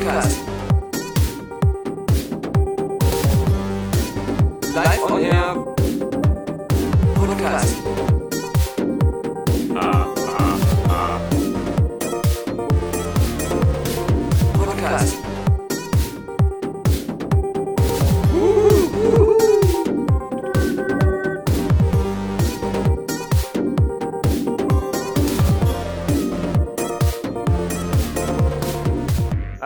Podcast. Live on Air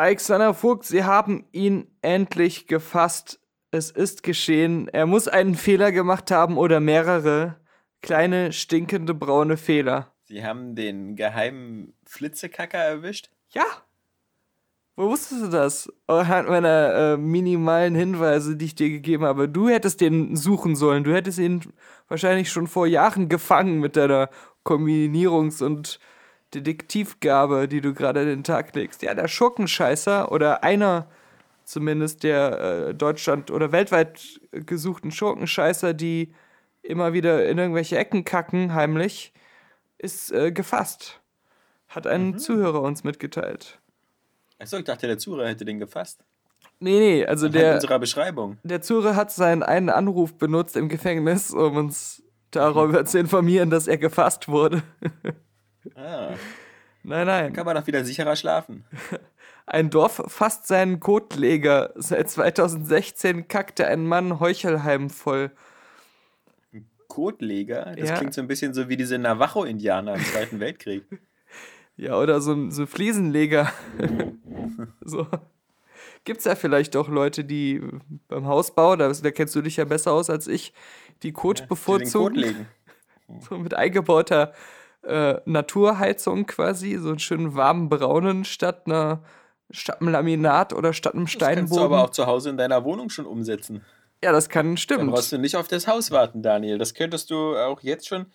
Alexander Vogt, Sie haben ihn endlich gefasst. Es ist geschehen. Er muss einen Fehler gemacht haben oder mehrere kleine, stinkende, braune Fehler. Sie haben den geheimen Flitzekacker erwischt? Ja. Wo wusstest du das? Anhand meiner äh, minimalen Hinweise, die ich dir gegeben habe. Du hättest den suchen sollen. Du hättest ihn wahrscheinlich schon vor Jahren gefangen mit deiner Kombinierungs- und Detektivgabe, die du gerade an den Tag legst. Ja, der Schurkenscheißer oder einer zumindest der äh, Deutschland oder weltweit gesuchten Schurkenscheißer, die immer wieder in irgendwelche Ecken kacken, heimlich, ist äh, gefasst. Hat ein Zuhörer uns mitgeteilt. Achso, ich dachte, der Zuhörer hätte den gefasst. Nee, nee, also Anhand der, unserer Beschreibung. der Zuhörer hat seinen einen Anruf benutzt im Gefängnis, um uns darüber zu informieren, dass er gefasst wurde. Ah, nein, nein. kann man doch wieder sicherer schlafen. Ein Dorf fasst seinen Kotleger. Seit 2016 kackte ein Mann Heuchelheim voll. Kotleger? Das Ja. klingt so ein bisschen so wie diese Navajo-Indianer im Zweiten Weltkrieg. Ja, oder so ein so Fliesenleger. so. Gibt's ja vielleicht auch Leute, die beim Hausbau, da, da kennst du dich ja besser aus als ich, die Kot Die den Kot bevorzugen. legen. So mit eingebauter äh, Naturheizung quasi, so einen schönen warmen braunen statt einer statt einem Laminat oder statt einem Das kannst du Steinboden. aber auch zu Hause in deiner Wohnung schon umsetzen. ja, das kann Dann stimmt. brauchst du nicht auf das Haus warten, Daniel. Das könntest du auch jetzt schon,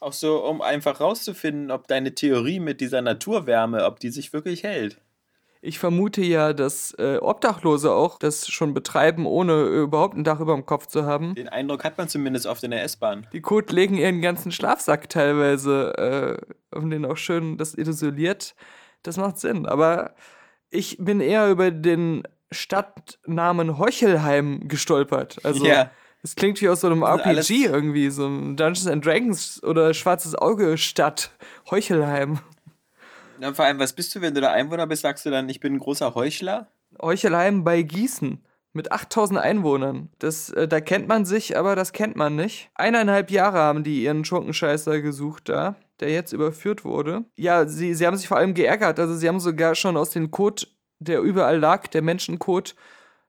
auch so, um einfach rauszufinden, ob deine Theorie mit dieser Naturwärme, ob die sich wirklich hält. Ich vermute ja, dass äh, Obdachlose auch das schon betreiben, ohne überhaupt ein Dach über dem Kopf zu haben. Den Eindruck hat man zumindest oft in der S-Bahn. Die Kot legen ihren ganzen Schlafsack teilweise, äh, um den auch schön das isoliert. Das macht Sinn. Aber ich bin eher über den Stadtnamen Heuchelheim gestolpert. Also Ja. es klingt wie aus so einem RPG irgendwie, so ein Dungeons and Dragons oder Schwarzes Auge Stadt. Heuchelheim. Na, vor allem, was bist du, wenn du da Einwohner bist, sagst du dann, ich bin ein großer Heuchler? Heuchelheim bei Gießen mit 8000 Einwohnern. Das, äh, da kennt man sich, aber das kennt man nicht. Eineinhalb Jahre haben die ihren Schurkenscheißer gesucht da, der jetzt überführt wurde. Ja, sie, sie haben sich vor allem geärgert. Also sie haben sogar schon aus dem Kot, der überall lag, der Menschenkot,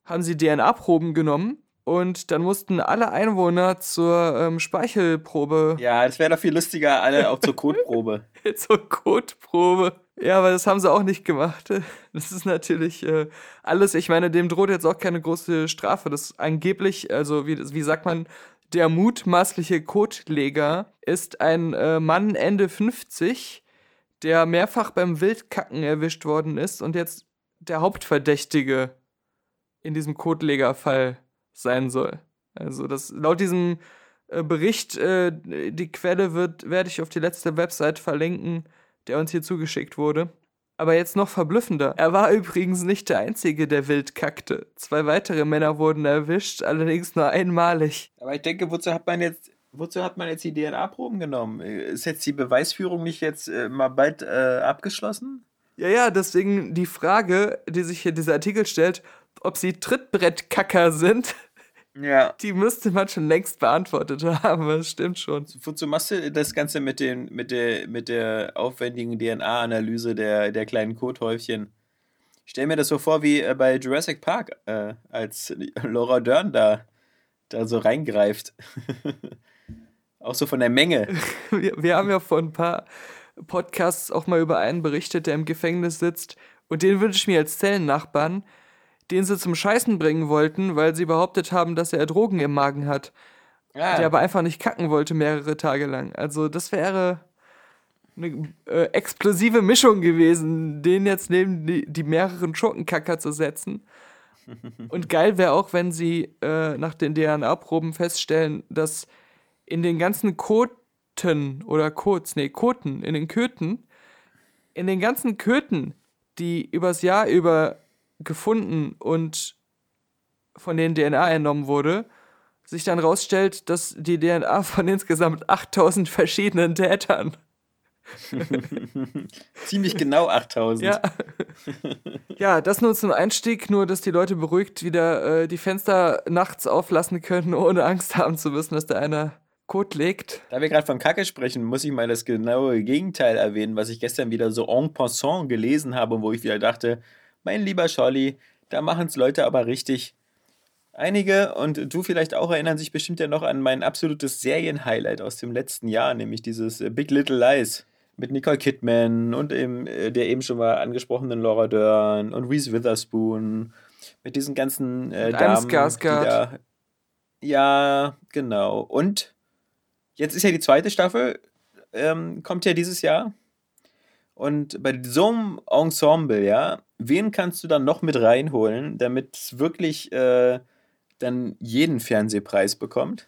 haben sie DNA-Proben genommen. Und dann mussten alle Einwohner zur ähm, Speichelprobe Ja, das wäre doch viel lustiger, alle auch zur Kotprobe. zur Kotprobe. Ja, aber das haben sie auch nicht gemacht. Das ist natürlich äh, alles, ich meine, dem droht jetzt auch keine große Strafe. Das ist angeblich, also wie, wie sagt man, der mutmaßliche Kotleger ist ein äh, Mann Ende 50, der mehrfach beim Wildkacken erwischt worden ist und jetzt der Hauptverdächtige in diesem Kotlegerfall sein soll. Also das laut diesem äh, Bericht, äh, die Quelle wird, werde ich auf die letzte Website verlinken, der uns hier zugeschickt wurde. Aber jetzt noch verblüffender. Er war übrigens nicht der Einzige, der wild kackte. Zwei weitere Männer wurden erwischt, allerdings nur einmalig. Aber ich denke, wozu hat man jetzt, wozu hat man jetzt die DNA-Proben genommen? Ist jetzt die Beweisführung nicht jetzt äh, mal bald äh, abgeschlossen? Ja, ja, deswegen die Frage, die sich hier dieser Artikel stellt, ob sie Trittbrettkacker sind, Ja. die müsste man schon längst beantwortet haben. Das stimmt schon. Wozu machst du das Ganze mit, den, mit, der, mit der aufwendigen DNA-Analyse der, der kleinen Kothäufchen? Ich stell mir das so vor wie äh, bei Jurassic Park, äh, als Laura Dern da, da so reingreift. Auch so von der Menge. Wir, wir haben ja vor ein paar Podcasts auch mal über einen berichtet, der im Gefängnis sitzt. Und den wünsche ich mir als Zellennachbarn, den sie zum Scheißen bringen wollten, weil sie behauptet haben, dass er Drogen im Magen hat. Ah, Der aber einfach nicht kacken wollte mehrere Tage lang. Also das wäre eine äh, explosive Mischung gewesen, den jetzt neben die, die mehreren Schurkenkacker zu setzen. Und geil wäre auch, wenn sie äh, nach den DNA-Proben feststellen, dass in den ganzen Koten oder Kots, nee, Koten, in den Köten, in den ganzen Köten, die übers Jahr über gefunden und von denen DNA entnommen wurde, sich dann rausstellt, dass die DNA von insgesamt 8000 verschiedenen Tätern. Ziemlich genau 8000. Ja. ja, das nur zum Einstieg, nur dass die Leute beruhigt wieder äh, die Fenster nachts auflassen können, ohne Angst haben zu müssen, dass da einer Kot legt. Da wir gerade von Kacke sprechen, muss ich mal das genaue Gegenteil erwähnen, was ich gestern wieder so en passant gelesen habe, wo ich wieder dachte, mein lieber Scholli, da machen es Leute aber richtig. Einige und du vielleicht auch erinnern sich bestimmt ja noch an mein absolutes Serienhighlight aus dem letzten Jahr, nämlich dieses äh, Big Little Lies mit Nicole Kidman und eben, äh, der eben schon mal angesprochenen Laura Dern und Reese Witherspoon mit diesen ganzen äh, Mit Damen. da- Ja, genau. Und jetzt ist ja die zweite Staffel, ähm, kommt ja dieses Jahr. Und bei so einem Ensemble, ja, wen kannst du dann noch mit reinholen, damit es wirklich äh, dann jeden Fernsehpreis bekommt?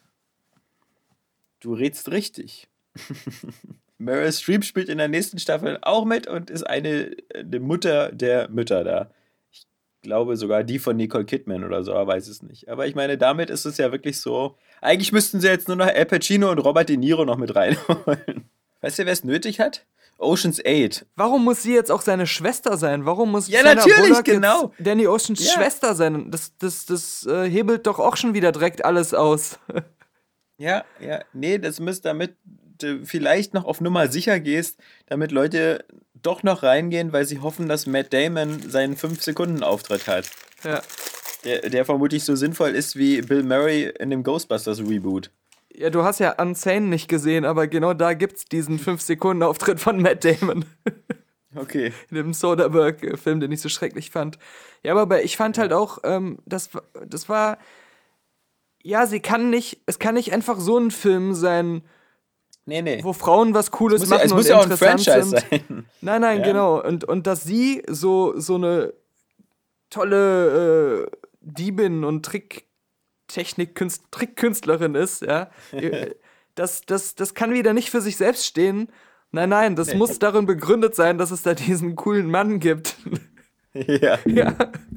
Du redst richtig. Meryl Streep spielt in der nächsten Staffel auch mit und ist eine, eine Mutter der Mütter da. Ich glaube sogar die von Nicole Kidman oder so, aber weiß es nicht. Aber ich meine, damit ist es ja wirklich so. Eigentlich müssten sie jetzt nur noch Al Pacino und Robert De Niro noch mit reinholen. Weißt du, wer es nötig hat? Ocean's 8. Warum muss sie jetzt auch seine Schwester sein? Warum muss Ja, Sandra natürlich, Bullock genau. jetzt Danny Oceans Ja. Schwester sein? Das, das, das äh, hebelt doch auch schon wieder direkt alles aus. Ja, ja, nee, das müsste, damit du vielleicht noch auf Nummer sicher gehst, damit Leute doch noch reingehen, weil sie hoffen, dass Matt Damon seinen 5-Sekunden-Auftritt hat. ja. Der, der vermutlich so sinnvoll ist wie Bill Murray in dem Ghostbusters Reboot. Ja, du hast ja Unsane nicht gesehen, aber genau da gibt's diesen 5-Sekunden-Auftritt von Matt Damon. Okay. in dem Soderbergh-Film, den ich so schrecklich fand. Ja, aber ich fand halt auch, ähm, das, das war, ja, sie kann nicht, es kann nicht einfach so ein Film sein, Nee, nee. wo Frauen was Cooles muss ja, machen es muss und ja auch ein interessant Franchise sind. sein. Nein, nein, Ja. genau. Und, und dass sie so, so eine tolle äh, Diebin und Tricktechnik-Künst- Trickkünstlerin ist, ja, äh, das, das, das kann wieder nicht für sich selbst stehen. Nein, nein, das Nee. muss darin begründet sein, dass es da diesen coolen Mann gibt. ja. ja,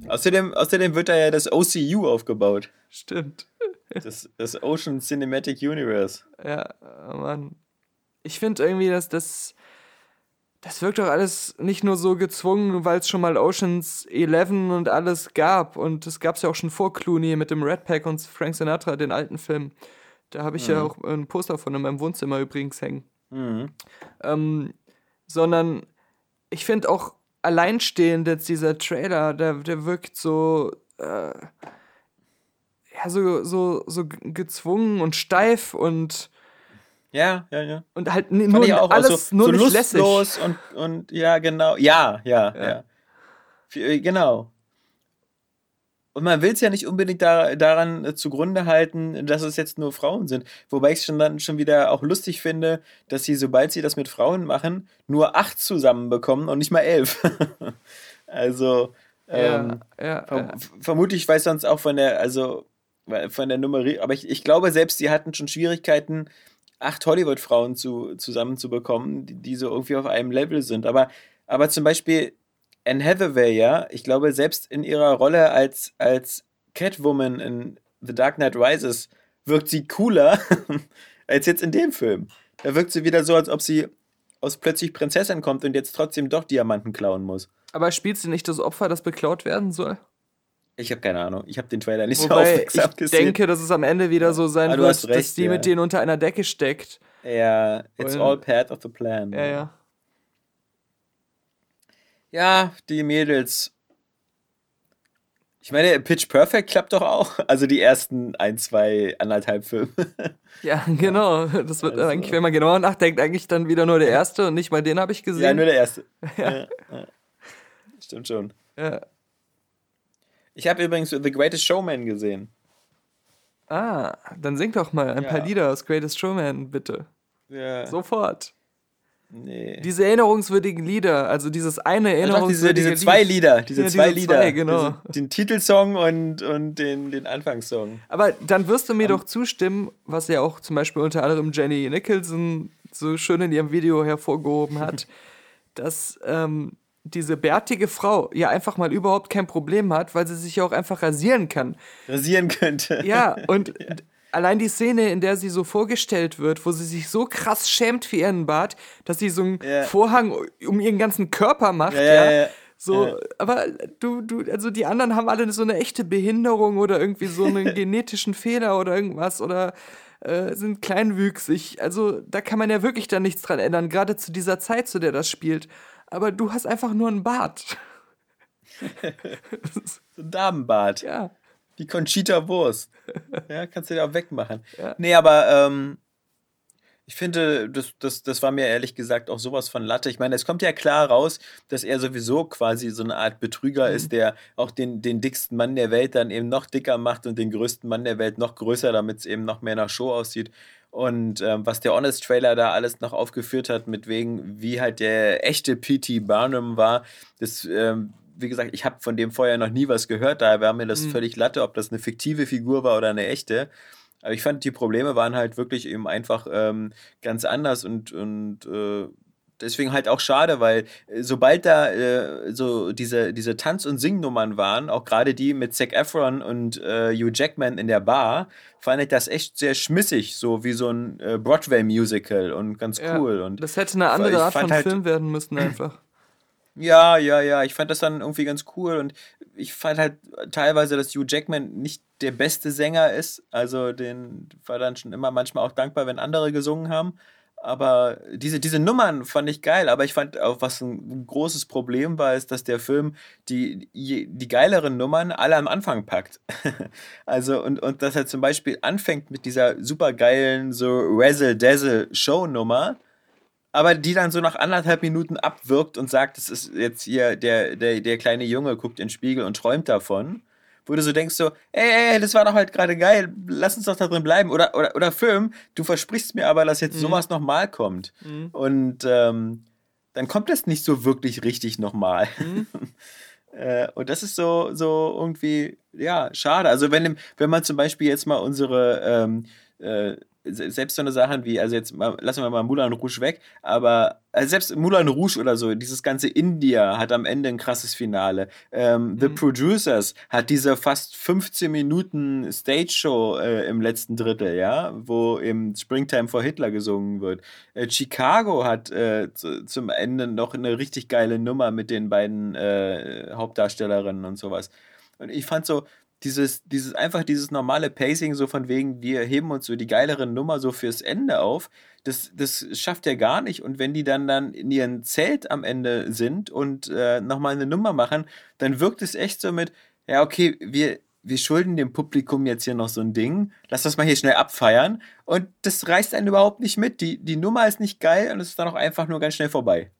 Außerdem, außerdem wird da ja das OCU aufgebaut. stimmt. Das, das Ocean Cinematic Universe. Ja, oh Mann. Ich finde irgendwie, dass das. Das wirkt doch alles nicht nur so gezwungen, weil es schon mal Oceans 11 und alles gab. Und das gab es ja auch schon vor Clooney mit dem Red Pack und Frank Sinatra, den alten Film. Da habe ich ja auch ein Poster von in meinem Wohnzimmer übrigens hängen. Mhm. Ähm, sondern ich finde auch alleinstehend jetzt dieser Trailer, der, der wirkt so, äh, ja, so, so, so gezwungen und steif und, Ja, ja, ja. und halt n- Fand nur auch. alles also, nur so nicht lässig. lustlos und, und ja, genau. Ja, ja, Ja. ja. Äh, Genau. Und man will es ja nicht unbedingt da, daran äh, zugrunde halten, dass es jetzt nur Frauen sind. Wobei ich es schon dann schon wieder auch lustig finde, dass sie, sobald sie das mit Frauen machen, nur acht zusammenbekommen und nicht mal elf. also, ähm, ja, ja, Ver ja. Vermutlich weiß sonst auch von der, also von der Nummerierung, aber ich, ich glaube, selbst sie hatten schon Schwierigkeiten, acht Hollywood-Frauen zu, zusammenzubekommen, die, die so irgendwie auf einem Level sind. Aber, aber zum Beispiel Anne Hathaway, ja, ich glaube, selbst in ihrer Rolle als, als Catwoman in The Dark Knight Rises wirkt sie cooler als jetzt in dem Film. Da wirkt sie wieder so, als ob sie aus plötzlich Prinzessin kommt und jetzt trotzdem doch Diamanten klauen muss. Aber spielt sie nicht das Opfer, das beklaut werden soll? Ich habe keine Ahnung. Ich habe den Trailer nicht so Wobei aufmerksam ich gesehen. denke, dass es am Ende wieder so sein Ah, wird, recht, dass die ja. mit denen unter einer Decke steckt. ja, it's Und- all part of the plan. Ja, ja. Ja, die Mädels. Ich meine, Pitch Perfect klappt doch auch. Also die ersten ein, zwei, anderthalb Filme. Ja, genau. Das wird Also- eigentlich, wenn man genauer nachdenkt, eigentlich dann wieder nur der erste und nicht mal den habe ich gesehen. ja, nur der erste. Ja. Ja, Stimmt schon. Ja. Ich habe übrigens The Greatest Showman gesehen. Ah, dann sing doch mal ein Ja. paar Lieder aus Greatest Showman, bitte. Ja, Sofort. nee. Diese erinnerungswürdigen Lieder, also dieses eine doch, diese, erinnerungswürdige diese zwei Lied. Lieder, diese Ja, zwei diese Lieder. zwei, genau. Diese, den Titelsong und, und den, den Anfangssong. Aber dann wirst du mir doch zustimmen, was ja auch zum Beispiel unter anderem Jenny Nicholson so schön in ihrem Video hervorgehoben hat, dass ähm, diese bärtige Frau ja einfach mal überhaupt kein Problem hat, weil sie sich ja auch einfach rasieren kann. Rasieren könnte. Ja, und allein die Szene, in der sie so vorgestellt wird, wo sie sich so krass schämt für ihren Bart, dass sie so einen Ja. Vorhang um ihren ganzen Körper macht, Ja, ja. ja, ja. So, Ja. aber du, du, also die anderen haben alle so eine echte Behinderung oder irgendwie so einen genetischen Fehler oder irgendwas oder äh, sind kleinwüchsig. Also da kann man ja wirklich dann nichts dran ändern, gerade zu dieser Zeit, zu der das spielt. Aber du hast einfach nur einen Bart. So ein Damenbart. Ja. Die Conchita Wurst. Ja, kannst du dir auch wegmachen. Ja. Nee, aber ähm, ich finde, das, das, das war mir ehrlich gesagt auch sowas von Latte. Ich meine, es kommt ja klar raus, dass er sowieso quasi so eine Art Betrüger Mhm. ist, der auch den, den dicksten Mann der Welt dann eben noch dicker macht und den größten Mann der Welt noch größer, damit es eben noch mehr nach Show aussieht. Und ähm, was der Honest Trailer da alles noch aufgeführt hat, mit wegen, wie halt der echte P.T. Barnum war, das, ähm, wie gesagt, ich habe von dem vorher noch nie was gehört, daher war mir das Mhm. völlig Latte, ob das eine fiktive Figur war oder eine echte. Aber ich fand, die Probleme waren halt wirklich eben einfach ähm, ganz anders und, und äh, deswegen halt auch schade, weil äh, sobald da äh, so diese, diese Tanz- und Singnummern waren, auch gerade die mit Zac Efron und äh, Hugh Jackman in der Bar, fand ich das echt sehr schmissig, so wie so ein äh, Broadway-Musical und ganz Ja, cool. Und Das hätte eine andere Art von halt- Film werden müssen, einfach. ja, ja, ja, ich fand das dann irgendwie ganz cool und ich fand halt teilweise, dass Hugh Jackman nicht der beste Sänger ist. Also den war dann schon immer manchmal auch dankbar, wenn andere gesungen haben. Aber diese, diese Nummern fand ich geil, aber ich fand auch, was ein großes Problem war, ist, dass der Film die, die, geileren Nummern alle am Anfang packt. also, und, und dass er zum Beispiel anfängt mit dieser super geilen, so Razzle-Dazzle-Show-Nummer, aber die dann so nach anderthalb Minuten abwirkt und sagt, es ist jetzt hier der, der, der kleine Junge guckt in den Spiegel und träumt davon. Wo du so denkst so, ey, ey, das war doch halt gerade geil, lass uns doch da drin bleiben. Oder, oder, oder Film, du versprichst mir aber, dass jetzt sowas nochmal kommt. Und ähm, dann kommt das nicht so wirklich richtig nochmal. Äh, und das ist so, so irgendwie, ja, schade. Also wenn, wenn man zum Beispiel jetzt mal unsere, ähm, äh, selbst so eine Sachen wie, also jetzt mal, lassen wir mal Moulin Rouge weg, aber also selbst Moulin Rouge oder so, dieses ganze India hat am Ende ein krasses Finale. Ähm, The Producers hat diese fast 15 Minuten Stage-Show äh, im letzten Drittel, ja, wo im Springtime for Hitler gesungen wird. Äh, Chicago hat äh, zu, zum Ende noch eine richtig geile Nummer mit den beiden äh, Hauptdarstellerinnen und sowas. Und ich fand so, dieses, dieses, einfach dieses normale Pacing, so von wegen, wir heben uns so die geilere Nummer so fürs Ende auf, das, das schafft er gar nicht. Und wenn die dann dann in ihrem Zelt am Ende sind und äh, nochmal eine Nummer machen, dann wirkt es echt so mit, ja, okay, wir, wir schulden dem Publikum jetzt hier noch so ein Ding, lass das mal hier schnell abfeiern. Und das reißt einen überhaupt nicht mit. Die, die Nummer ist nicht geil und es ist dann auch einfach nur ganz schnell vorbei.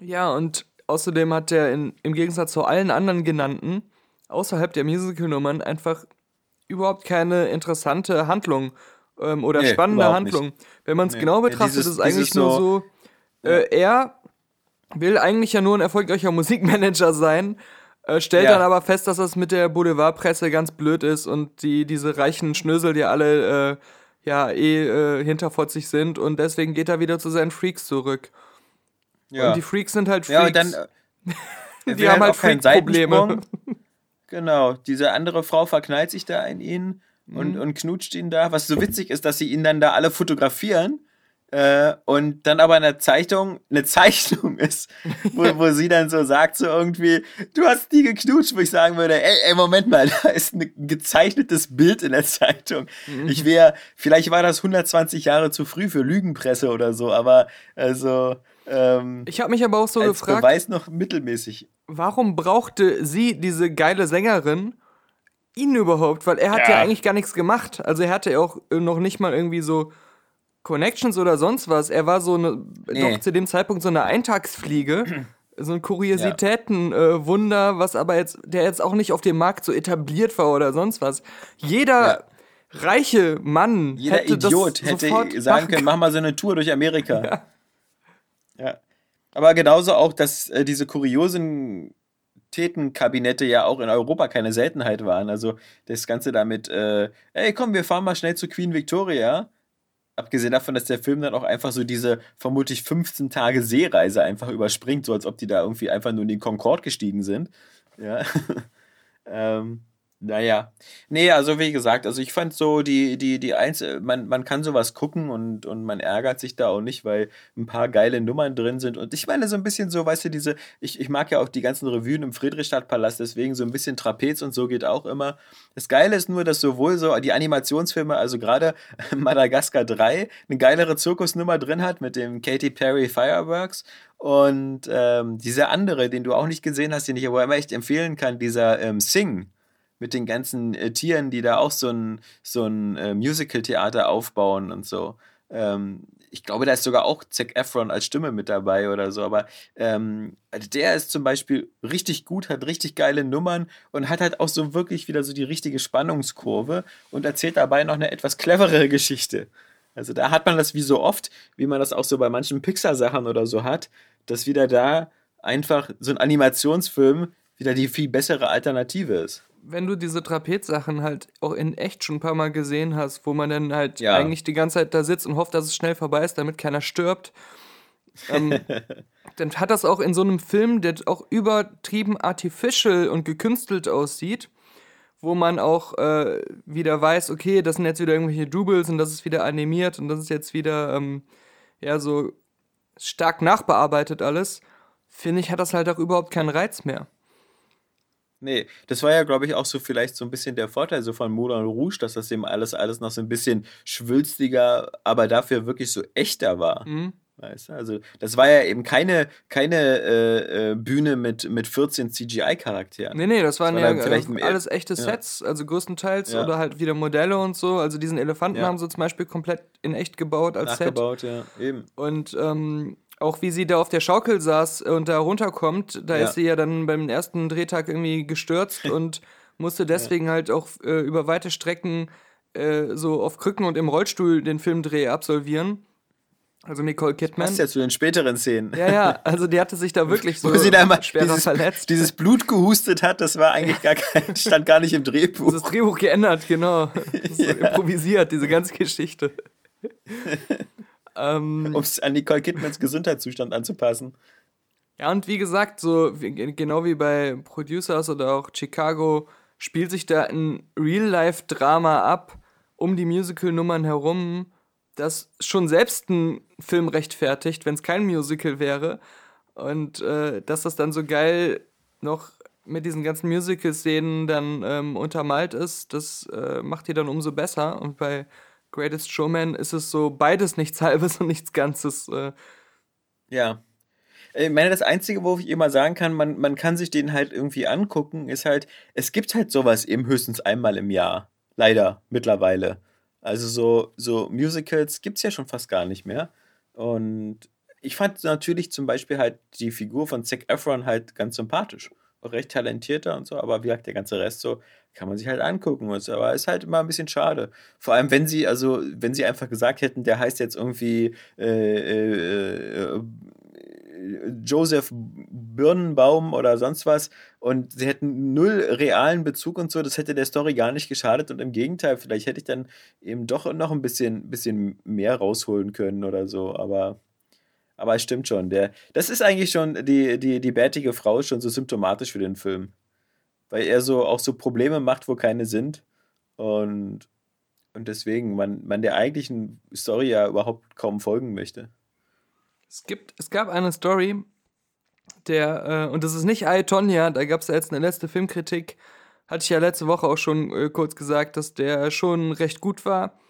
Ja, und außerdem hat in, im Gegensatz zu allen anderen genannten, außerhalb der Musical-Nummern, einfach überhaupt keine interessante Handlung ähm, oder Nee, spannende überhaupt nicht. Handlung. Wenn man es Nee. genau Ja, betrachtet, dieses- ist es eigentlich nur so- äh, er will eigentlich ja nur ein erfolgreicher Musikmanager sein, äh, stellt Ja. dann aber fest, dass das mit der Boulevardpresse ganz blöd ist und die diese reichen Schnösel, die alle äh, ja eh äh, hinterfotzig sind und deswegen geht er wieder zu seinen Freaks zurück. Ja. Und die Freaks sind halt Freaks. Ja, dann. äh, er Die haben halt keinen Freak-Probleme. Genau, diese andere Frau verknallt sich da in ihn Mhm. und, und knutscht ihn da. Was so witzig ist, dass sie ihn dann da alle fotografieren äh, und dann aber in der Zeitung eine Zeichnung ist, wo, wo sie dann so sagt, so irgendwie, du hast die geknutscht, wo ich sagen würde, ey, ey Moment mal, da ist ein gezeichnetes Bild in der Zeitung. Mhm. Ich wäre, vielleicht war das 120 Jahre zu früh für Lügenpresse oder so, aber also. Ähm, Ich habe mich aber auch so als gefragt, Beweis noch mittelmäßig. Warum brauchte sie, diese geile Sängerin, ihn überhaupt? Weil er hat ja, Ja. eigentlich gar nichts gemacht. Also er hatte ja auch äh, noch nicht mal irgendwie so Connections oder sonst was. Er war so eine, Nee. doch zu dem Zeitpunkt so eine Eintagsfliege. So ein Kuriositätenwunder, äh, was aber jetzt, der jetzt auch nicht auf dem Markt so etabliert war oder sonst was. Jeder Ja. reiche Mann Jeder hätte Idiot hätte sagen können, mach mal so eine Tour durch Amerika. Ja. Aber genauso auch, dass äh, diese kuriosen Tätenkabinette ja auch in Europa keine Seltenheit waren. Also das Ganze damit, äh, ey komm, wir fahren mal schnell zu Queen Victoria. abgesehen davon, dass der Film dann auch einfach so diese vermutlich 15 Tage Seereise einfach überspringt, so als ob die da irgendwie einfach nur in den Concorde gestiegen sind. Ja. ähm, naja. Nee, also wie gesagt, also ich fand so die, die, die Einzel man, man kann sowas gucken und, und man ärgert sich da auch nicht, weil ein paar geile Nummern drin sind. Und ich meine so ein bisschen so, weißt du, diese, ich, ich mag ja auch die ganzen Revuen im Friedrichstadtpalast, deswegen so ein bisschen Trapez und so geht auch immer. Das Geile ist nur, dass sowohl so die Animationsfilme, also gerade Madagaskar 3, eine geilere Zirkusnummer drin hat mit dem Katy Perry Fireworks und ähm, dieser andere, den du auch nicht gesehen hast, den ich aber immer echt empfehlen kann, dieser ähm, Sing mit den ganzen äh, Tieren, die da auch so ein, so ein äh, Musical-Theater aufbauen und so. Ähm, ich glaube, da ist sogar auch Zac Efron als Stimme mit dabei oder so, aber ähm, also der ist zum Beispiel richtig gut, hat richtig geile Nummern und hat halt auch so wirklich wieder so die richtige Spannungskurve und erzählt dabei noch eine etwas cleverere Geschichte. Also da hat man das wie so oft, wie man das auch so bei manchen Pixar-Sachen oder so hat, dass wieder da einfach so ein Animationsfilm wieder die viel bessere Alternative ist wenn du diese Trapezsachen halt auch in echt schon ein paar Mal gesehen hast, wo man dann halt ja. eigentlich die ganze Zeit da sitzt und hofft, dass es schnell vorbei ist, damit keiner stirbt, ähm, dann hat das auch in so einem Film, der auch übertrieben artificial und gekünstelt aussieht, wo man auch äh, wieder weiß, okay, das sind jetzt wieder irgendwelche Doubles und das ist wieder animiert und das ist jetzt wieder ähm, ja so stark nachbearbeitet alles, finde ich, hat das halt auch überhaupt keinen Reiz mehr. Nee, das war ja, glaube ich, auch so vielleicht so ein bisschen der Vorteil so von Moulin Rouge, dass das eben alles, alles noch so ein bisschen schwülstiger, aber dafür wirklich so echter war. Mhm. Weißt du? Also, das war ja eben keine, keine äh, äh, Bühne mit, mit 14 CGI-Charakteren. Nee, nee, das waren das war ja vielleicht äh, alles echte Sets, ja. also größtenteils ja. oder halt wieder Modelle und so. Also, diesen Elefanten ja. haben sie zum Beispiel komplett in echt gebaut als Nachgebaut, Set. ja, eben. Und ähm, auch wie sie da auf der Schaukel saß und da runterkommt, da ja. ist sie ja dann beim ersten Drehtag irgendwie gestürzt und musste deswegen ja. halt auch äh, über weite Strecken äh, so auf Krücken und im Rollstuhl den Filmdreh absolvieren. Also Nicole Kidman. Das ist ja zu den späteren Szenen. Ja, ja, also die hatte sich da wirklich so Wo sie da mal schwer dieses, verletzt. Dieses Blut gehustet hat, das war eigentlich gar kein, stand gar nicht im Drehbuch. Das Drehbuch geändert, genau. Das ja. improvisiert, diese ganze Geschichte. Ähm, um es an Nicole Kidmans Gesundheitszustand anzupassen. Ja, und wie gesagt, so wie, genau wie bei Producers oder auch Chicago, spielt sich da ein Real-Life-Drama ab um die Musical-Nummern herum, das schon selbst einen Film rechtfertigt, wenn es kein Musical wäre. Und äh, dass das dann so geil noch mit diesen ganzen Musical-Szenen dann ähm, untermalt ist, das äh, macht die dann umso besser. Und bei Greatest Showman ist es so beides nichts Halbes und nichts Ganzes. Äh. Ja. Ich meine, das Einzige, wo ich immer sagen kann, man, man kann sich den halt irgendwie angucken, ist halt, es gibt halt sowas eben höchstens einmal im Jahr. Leider, mittlerweile. Also so, so Musicals gibt es ja schon fast gar nicht mehr. Und ich fand natürlich zum Beispiel halt die Figur von Zac Efron halt ganz sympathisch. Recht talentierter und so, aber wie gesagt, der ganze Rest so, kann man sich halt angucken. Und so. Aber ist halt immer ein bisschen schade. Vor allem, wenn sie, also, wenn sie einfach gesagt hätten, der heißt jetzt irgendwie äh, äh, äh, Joseph Birnenbaum oder sonst was und sie hätten null realen Bezug und so, das hätte der Story gar nicht geschadet und im Gegenteil, vielleicht hätte ich dann eben doch noch ein bisschen, bisschen mehr rausholen können oder so, aber aber es stimmt schon, der, das ist eigentlich schon, die, die, die bärtige Frau ist schon so symptomatisch für den Film weil er so auch so Probleme macht, wo keine sind. Und, und deswegen man, man der eigentlichen Story ja überhaupt kaum folgen möchte. Es, gibt, es gab eine Story, der, äh, und das ist nicht I, Tonya, da gab es ja jetzt eine letzte Filmkritik, hatte ich ja letzte Woche auch schon äh, kurz gesagt, dass der schon recht gut war.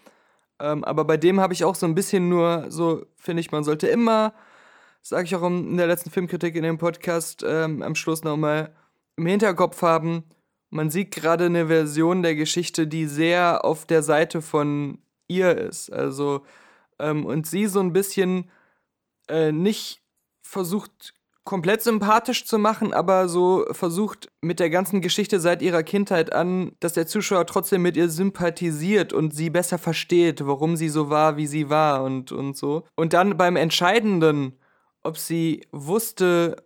Ähm, aber bei dem habe ich auch so ein bisschen nur so, finde ich, man sollte immer, sage ich auch in der letzten Filmkritik in dem Podcast, ähm, am Schluss nochmal, im Hinterkopf haben, man sieht gerade eine Version der Geschichte, die sehr auf der Seite von ihr ist. Also, ähm, und sie so ein bisschen äh, nicht versucht, komplett sympathisch zu machen, aber so versucht mit der ganzen Geschichte seit ihrer Kindheit an, dass der Zuschauer trotzdem mit ihr sympathisiert und sie besser versteht, warum sie so war, wie sie war und, und so. Und dann beim Entscheidenden, ob sie wusste,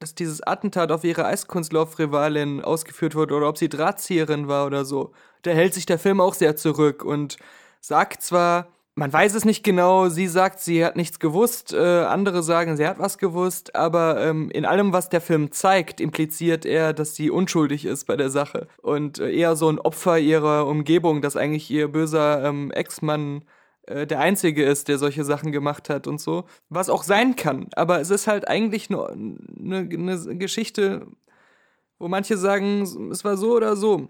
dass dieses Attentat auf ihre Eiskunstlaufrivalin ausgeführt wurde oder ob sie Drahtzieherin war oder so. Da hält sich der Film auch sehr zurück und sagt zwar, man weiß es nicht genau. Sie sagt, sie hat nichts gewusst. Äh, andere sagen, sie hat was gewusst. Aber ähm, in allem, was der Film zeigt, impliziert er, dass sie unschuldig ist bei der Sache. Und äh, eher so ein Opfer ihrer Umgebung, dass eigentlich ihr böser ähm, Ex-Mann äh, der Einzige ist, der solche Sachen gemacht hat und so. Was auch sein kann. Aber es ist halt eigentlich nur eine, eine Geschichte, wo manche sagen, es war so oder so.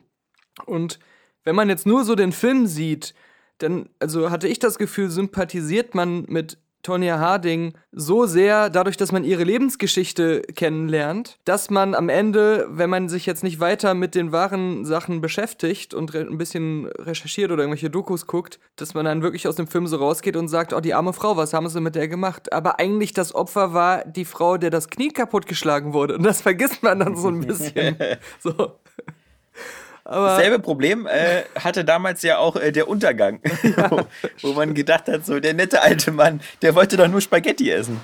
Und wenn man jetzt nur so den Film sieht, dann, also hatte ich das Gefühl, sympathisiert man mit Tonya Harding so sehr, dadurch, dass man ihre Lebensgeschichte kennenlernt, dass man am Ende, wenn man sich jetzt nicht weiter mit den wahren Sachen beschäftigt und ein bisschen recherchiert oder irgendwelche Dokus guckt, dass man dann wirklich aus dem Film so rausgeht und sagt, oh, die arme Frau, was haben sie mit der gemacht? Aber eigentlich das Opfer war die Frau, der das Knie kaputtgeschlagen wurde. Und das vergisst man dann so ein bisschen. so. Aber Dasselbe Problem äh, hatte damals ja auch äh, der Untergang, ja. wo, wo, man gedacht hat, so der nette alte Mann, der wollte doch nur Spaghetti essen.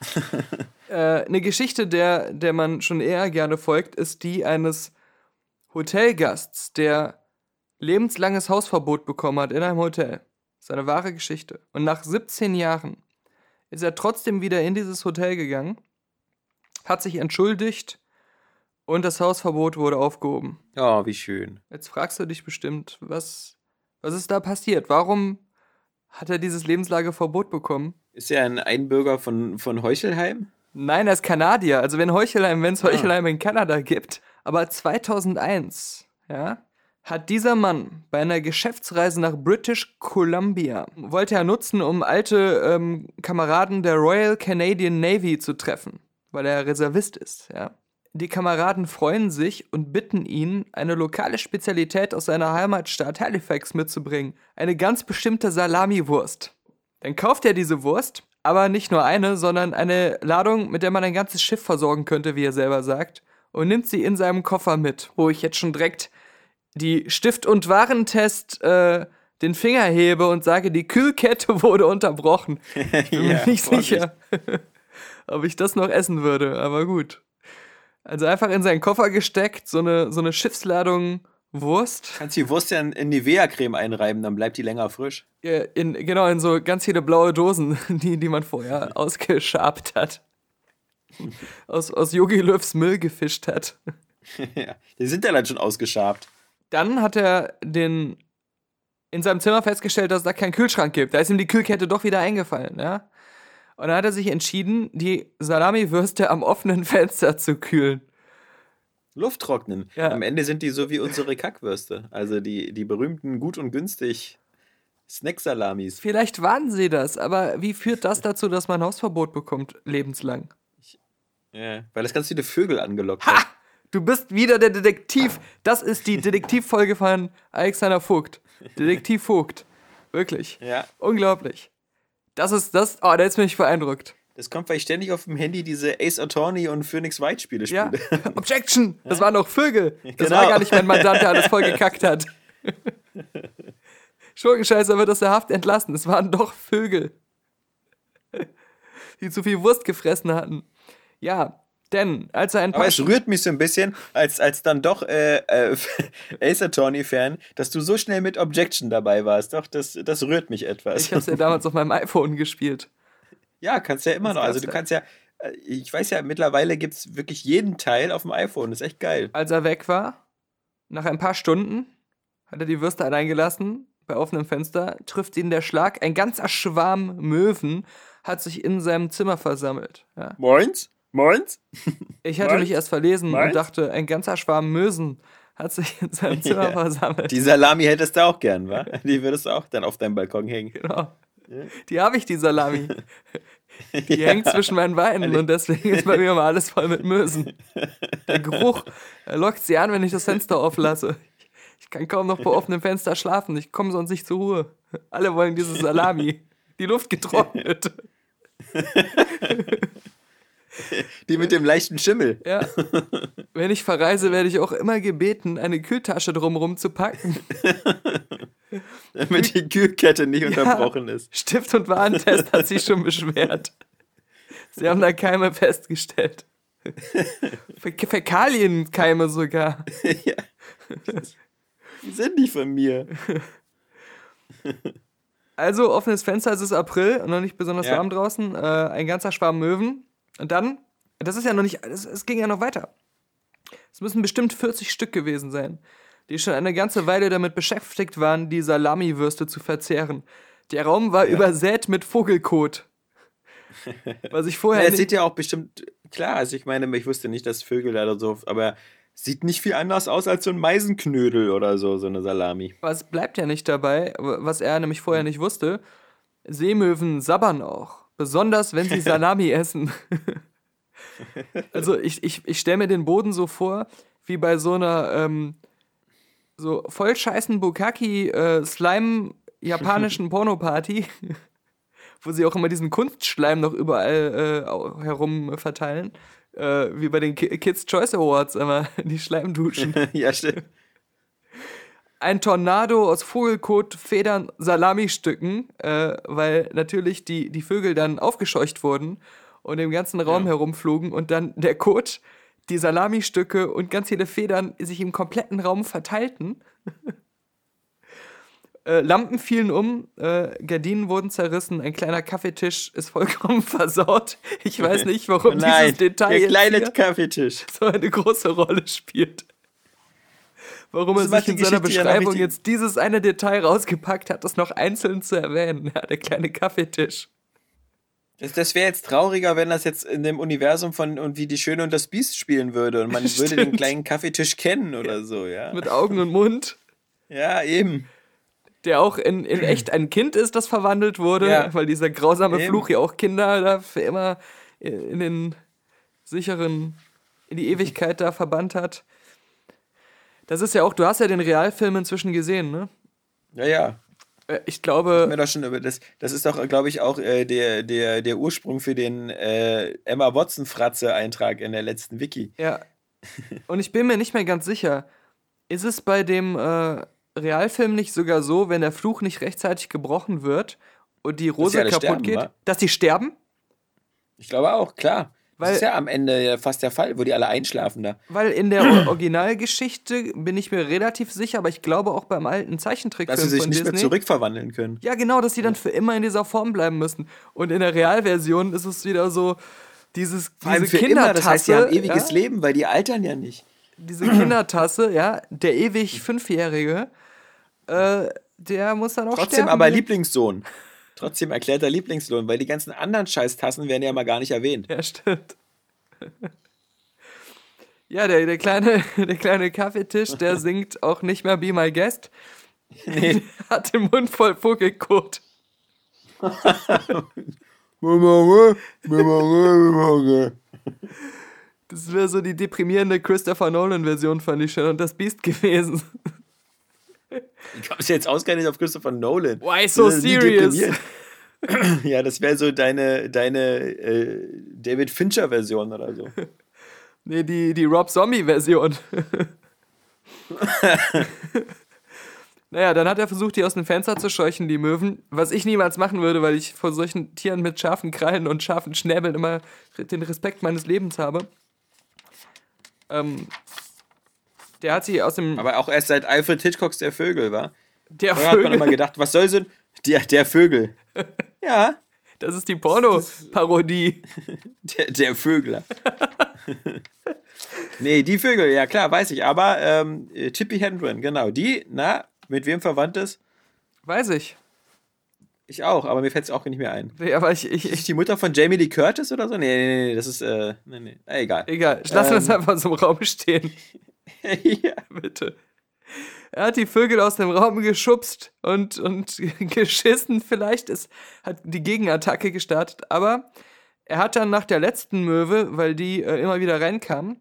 äh, eine Geschichte, der, der man schon eher gerne folgt, ist die eines Hotelgasts, der lebenslanges Hausverbot bekommen hat in einem Hotel. Das ist eine wahre Geschichte. Und nach 17 Jahren ist er trotzdem wieder in dieses Hotel gegangen, hat sich entschuldigt und das Hausverbot wurde aufgehoben. Oh, wie schön. Jetzt fragst du dich bestimmt, was, was ist da passiert? Warum hat er dieses Lebenslageverbot bekommen? Ist er ein Einbürger von, von Heuchelheim? Nein, er ist Kanadier. Also wenn Heuchelheim, wenn es ah. Heuchelheim in Kanada gibt. Aber 2001, ja, hat dieser Mann bei einer Geschäftsreise nach British Columbia, wollte er nutzen, um alte ähm, Kameraden der Royal Canadian Navy zu treffen, weil er Reservist ist, ja. Die Kameraden freuen sich und bitten ihn, eine lokale Spezialität aus seiner Heimatstadt Halifax mitzubringen. Eine ganz bestimmte Salamiwurst. Dann kauft er diese Wurst, aber nicht nur eine, sondern eine Ladung, mit der man ein ganzes Schiff versorgen könnte, wie er selber sagt, und nimmt sie in seinem Koffer mit, wo ich jetzt schon direkt die Stift- und Warentest äh, den Finger hebe und sage, die Kühlkette wurde unterbrochen. Ich bin ja, mir nicht sicher, ob ich das noch essen würde, aber gut. Also einfach in seinen Koffer gesteckt, so eine, so eine Schiffsladung Wurst. Kannst die Wurst ja in, in Nivea-Creme einreiben, dann bleibt die länger frisch. In, genau, in so ganz viele blaue Dosen, die, die man vorher ausgeschabt hat. aus, aus Yogi Löws Müll gefischt hat. ja, die sind ja dann schon ausgeschabt. Dann hat er den in seinem Zimmer festgestellt, dass es da keinen Kühlschrank gibt. Da ist ihm die Kühlkette doch wieder eingefallen, ja. Und dann hat er sich entschieden, die Salamiwürste am offenen Fenster zu kühlen. Luft trocknen. Ja. Am Ende sind die so wie unsere Kackwürste. Also die, die berühmten gut und günstig Snack-Salamis. Vielleicht waren sie das, aber wie führt das dazu, dass man Hausverbot bekommt, lebenslang? Ich, ja, weil das ganz viele Vögel angelockt ha! hat. Du bist wieder der Detektiv. Das ist die Detektivfolge von Alexander Vogt. Detektiv Vogt. Wirklich. Ja. Unglaublich. Das ist das. Oh, da ist mich beeindruckt. Das kommt, weil ich ständig auf dem Handy diese Ace Attorney und Phoenix White Spiele spiele. Ja. Objection! Das waren noch Vögel. Das genau. war gar nicht mein Mandant, der alles voll gekackt hat. Schurkenscheißer wird aus der Haft entlassen. Es waren doch Vögel. Die zu viel Wurst gefressen hatten. Ja, denn als er ein paar. Aber es rührt mich so ein bisschen, als, als dann doch äh, äh, Ace Attorney-Fan, dass du so schnell mit Objection dabei warst. Doch, das, das rührt mich etwas. Ich hab's ja damals auf meinem iPhone gespielt. Ja, kannst ja immer das noch. Also du kannst ja. Äh, ich weiß ja, mittlerweile gibt es wirklich jeden Teil auf dem iPhone. Das ist echt geil. Als er weg war, nach ein paar Stunden, hat er die Würste alleingelassen, bei offenem Fenster, trifft ihn der Schlag. Ein ganzer Schwarm Möwen hat sich in seinem Zimmer versammelt. Ja. Moins? Moins? Ich hatte Moins? mich erst verlesen Moins? und dachte, ein ganzer Schwarm Mösen hat sich in seinem Zimmer ja. versammelt. Die Salami hättest du auch gern, wa? Die würdest du auch dann auf deinem Balkon hängen. Genau. Ja. Die habe ich, die Salami. Die ja. hängt zwischen meinen Beinen und deswegen ist bei mir immer alles voll mit Mösen. Der Geruch lockt sie an, wenn ich das Fenster auflasse. Ich kann kaum noch vor offenem Fenster schlafen. Ich komme sonst nicht zur Ruhe. Alle wollen diese Salami. Die Luft getrocknet. Die mit dem leichten Schimmel. Ja. Wenn ich verreise, werde ich auch immer gebeten, eine Kühltasche drumherum zu packen. Damit die Kühlkette nicht ja, unterbrochen ist. Stift- und Warentest hat sich schon beschwert. Sie haben da Keime festgestellt. Fäkalienkeime sogar. Ja. Die sind nicht von mir. Also offenes Fenster, es ist April und noch nicht besonders Ja. warm draußen. Äh, ein ganzer Schwarm Möwen. Und dann, das ist ja noch nicht, es, es ging ja noch weiter. Es müssen bestimmt 40 Stück gewesen sein, die schon eine ganze Weile damit beschäftigt waren, die Salamiwürste zu verzehren. Der Raum war übersät mit Vogelkot. Was ich Ja, vorher es nicht, sieht ja auch bestimmt, klar, also ich meine, ich wusste nicht, dass Vögel da so, aber sieht nicht viel anders aus als so ein Meisenknödel oder so, so eine Salami. was bleibt ja nicht dabei, was er nämlich vorher nicht wusste. Seemöwen sabbern auch. Besonders, wenn sie Salami essen. also ich, ich, ich stelle mir den Boden so vor, wie bei so einer ähm, so voll scheißen Bukaki äh, Slime japanischen Pornoparty, wo sie auch immer diesen Kunstschleim noch überall äh, herum verteilen. Äh, wie bei den Ki Kids Choice Awards immer, die Schleimduschen. ja, stimmt. Ein Tornado aus Vogelkot, Federn, Salamistücken, äh, weil natürlich die, die Vögel dann aufgescheucht wurden und im ganzen Raum Ja. herumflogen und dann der Kot, die Salamistücke und ganz viele Federn sich im kompletten Raum verteilten. äh, Lampen fielen um, äh, Gardinen wurden zerrissen, ein kleiner Kaffeetisch ist vollkommen versaut. Ich weiß nicht, warum nein, dieses Detail der kleine Kaffeetisch. so eine große Rolle spielt. Warum er sich in seiner ja Beschreibung richtig- jetzt dieses eine Detail rausgepackt hat, das noch einzeln zu erwähnen. Ja, der kleine Kaffeetisch. Das, das wäre jetzt trauriger, wenn das jetzt in dem Universum von und wie die Schöne und das Biest spielen würde und man würde den Stimmt. kleinen Kaffeetisch kennen oder so, ja. Mit Augen und Mund. Ja, eben. Der auch in, in echt ein Kind ist, das verwandelt wurde, Ja. weil dieser grausame Eben. Fluch ja auch Kinder da für immer in den sicheren, in die Ewigkeit da verbannt hat. Das ist ja auch, du hast ja den Realfilm inzwischen gesehen, ne? Ja, ja. Äh, Ich glaube, Mir doch schon über das, das ist doch, glaube ich, auch äh, der, der, der Ursprung für den äh, Emma Watson-Fratze-Eintrag in der letzten Wiki. Ja. Und ich bin mir nicht mehr ganz sicher. Ist es bei dem äh, Realfilm nicht sogar so, wenn der Fluch nicht rechtzeitig gebrochen wird und die Rose kaputt sterben, geht, wa? dass die sterben? Ich glaube auch, klar. Weil- das ist ja am Ende fast der Fall, wo die alle einschlafen da. Weil in der Or- Originalgeschichte bin ich mir relativ sicher, aber ich glaube auch beim alten Zeichentrickfilm Dass sie sich nicht Disney. mehr zurückverwandeln können. Ja, genau, dass die dann für immer in dieser Form bleiben müssen. Und in der Realversion ist es wieder so, dieses, Vor allem diese für Kindertasse. immer, das heißt, die haben ewiges ja? Leben, weil die altern ja nicht. diese Kindertasse, ja, der ewig Fünfjährige, äh, der muss dann auch Trotzdem sterben. aber ne? Lieblingssohn. Trotzdem erklärter Lieblingssohn, weil die ganzen anderen Scheißtassen werden ja mal gar nicht erwähnt. Ja, stimmt. Ja, der, der, kleine, der kleine Kaffeetisch, der singt auch nicht mehr Be My Guest. Nee. Hat den Mund voll Vogelkot. Das wäre so die deprimierende Christopher Nolan-Version, fand ich schon. Und das Biest gewesen. Ich komme jetzt ausgerechnet auf Christopher Nolan. Why so serious? Ja, das wäre so deine, deine äh, David Fincher-Version oder so. Nee, die, die Rob Zombie-Version. naja, dann hat er versucht, die aus dem Fenster zu scheuchen, die Möwen. Was ich niemals machen würde, weil ich vor solchen Tieren mit scharfen Krallen und scharfen Schnäbeln immer den Respekt meines Lebens habe. Ähm, der hat sie aus dem. Aber auch erst seit Alfred Hitchcocks Der Vögel, war. der Vorher hat man immer Vögel. gedacht, was soll so ein. Der, der Vögel. Ja, Das ist die Porno-Parodie. der, der Vögler. nee, die Vögel, ja klar, weiß ich. Aber ähm, äh, Tippi Hendren, genau. Die, na, mit wem verwandt ist? Weiß ich. Ich auch, aber mir fällt es auch nicht mehr ein. Nee, aber ich. ich, ich die Mutter von Jamie Lee Curtis oder so? Nee, nee, nee, das ist, äh, nee, nee. Egal. egal, ich lasse das Ähm. einfach so im Raum stehen. ja. Bitte. Er hat die Vögel aus dem Raum geschubst und, und geschissen. Vielleicht ist, hat die Gegenattacke gestartet. Aber er hat dann nach der letzten Möwe, weil die äh, immer wieder reinkam,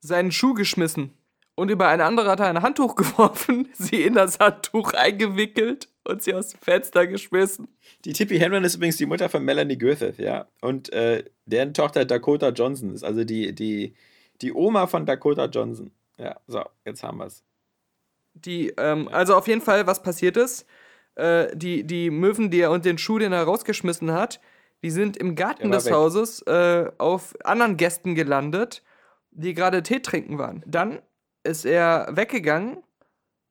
seinen Schuh geschmissen. Und über eine andere hat er ein Handtuch geworfen, sie in das Handtuch eingewickelt und sie aus dem Fenster geschmissen. Die Tippi Hendren ist übrigens die Mutter von Melanie Griffith, ja. Und äh, deren Tochter Dakota Johnson ist also die, die, die Oma von Dakota Johnson. Ja, so, jetzt haben wir es. Die, ähm, also auf jeden Fall, was passiert ist, äh, die, die Möwen, die er und den Schuh, den er rausgeschmissen hat, die sind im Garten des weg. Hauses äh, auf anderen Gästen gelandet, die gerade Tee trinken waren. Dann ist er weggegangen,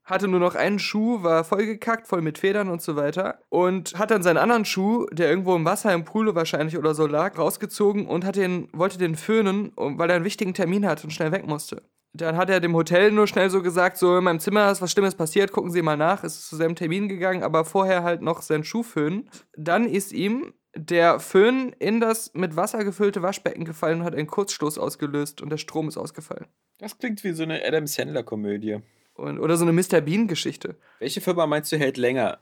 hatte nur noch einen Schuh, war vollgekackt, voll mit Federn und so weiter. Und hat dann seinen anderen Schuh, der irgendwo im Wasser, im Pool wahrscheinlich oder so lag, rausgezogen und hat den, wollte den föhnen, weil er einen wichtigen Termin hatte und schnell weg musste. Dann hat er dem Hotel nur schnell so gesagt, so in meinem Zimmer ist was Schlimmes passiert, gucken Sie mal nach. Ist zu seinem Termin gegangen, aber vorher halt noch seinen Schuh föhnen. Dann ist ihm der Föhn in das mit Wasser gefüllte Waschbecken gefallen und hat einen Kurzstoß ausgelöst und der Strom ist ausgefallen. Das klingt wie so eine Adam Sandler-Komödie. Und, oder so eine Mr. Bean-Geschichte. Welche Firma meinst du hält länger?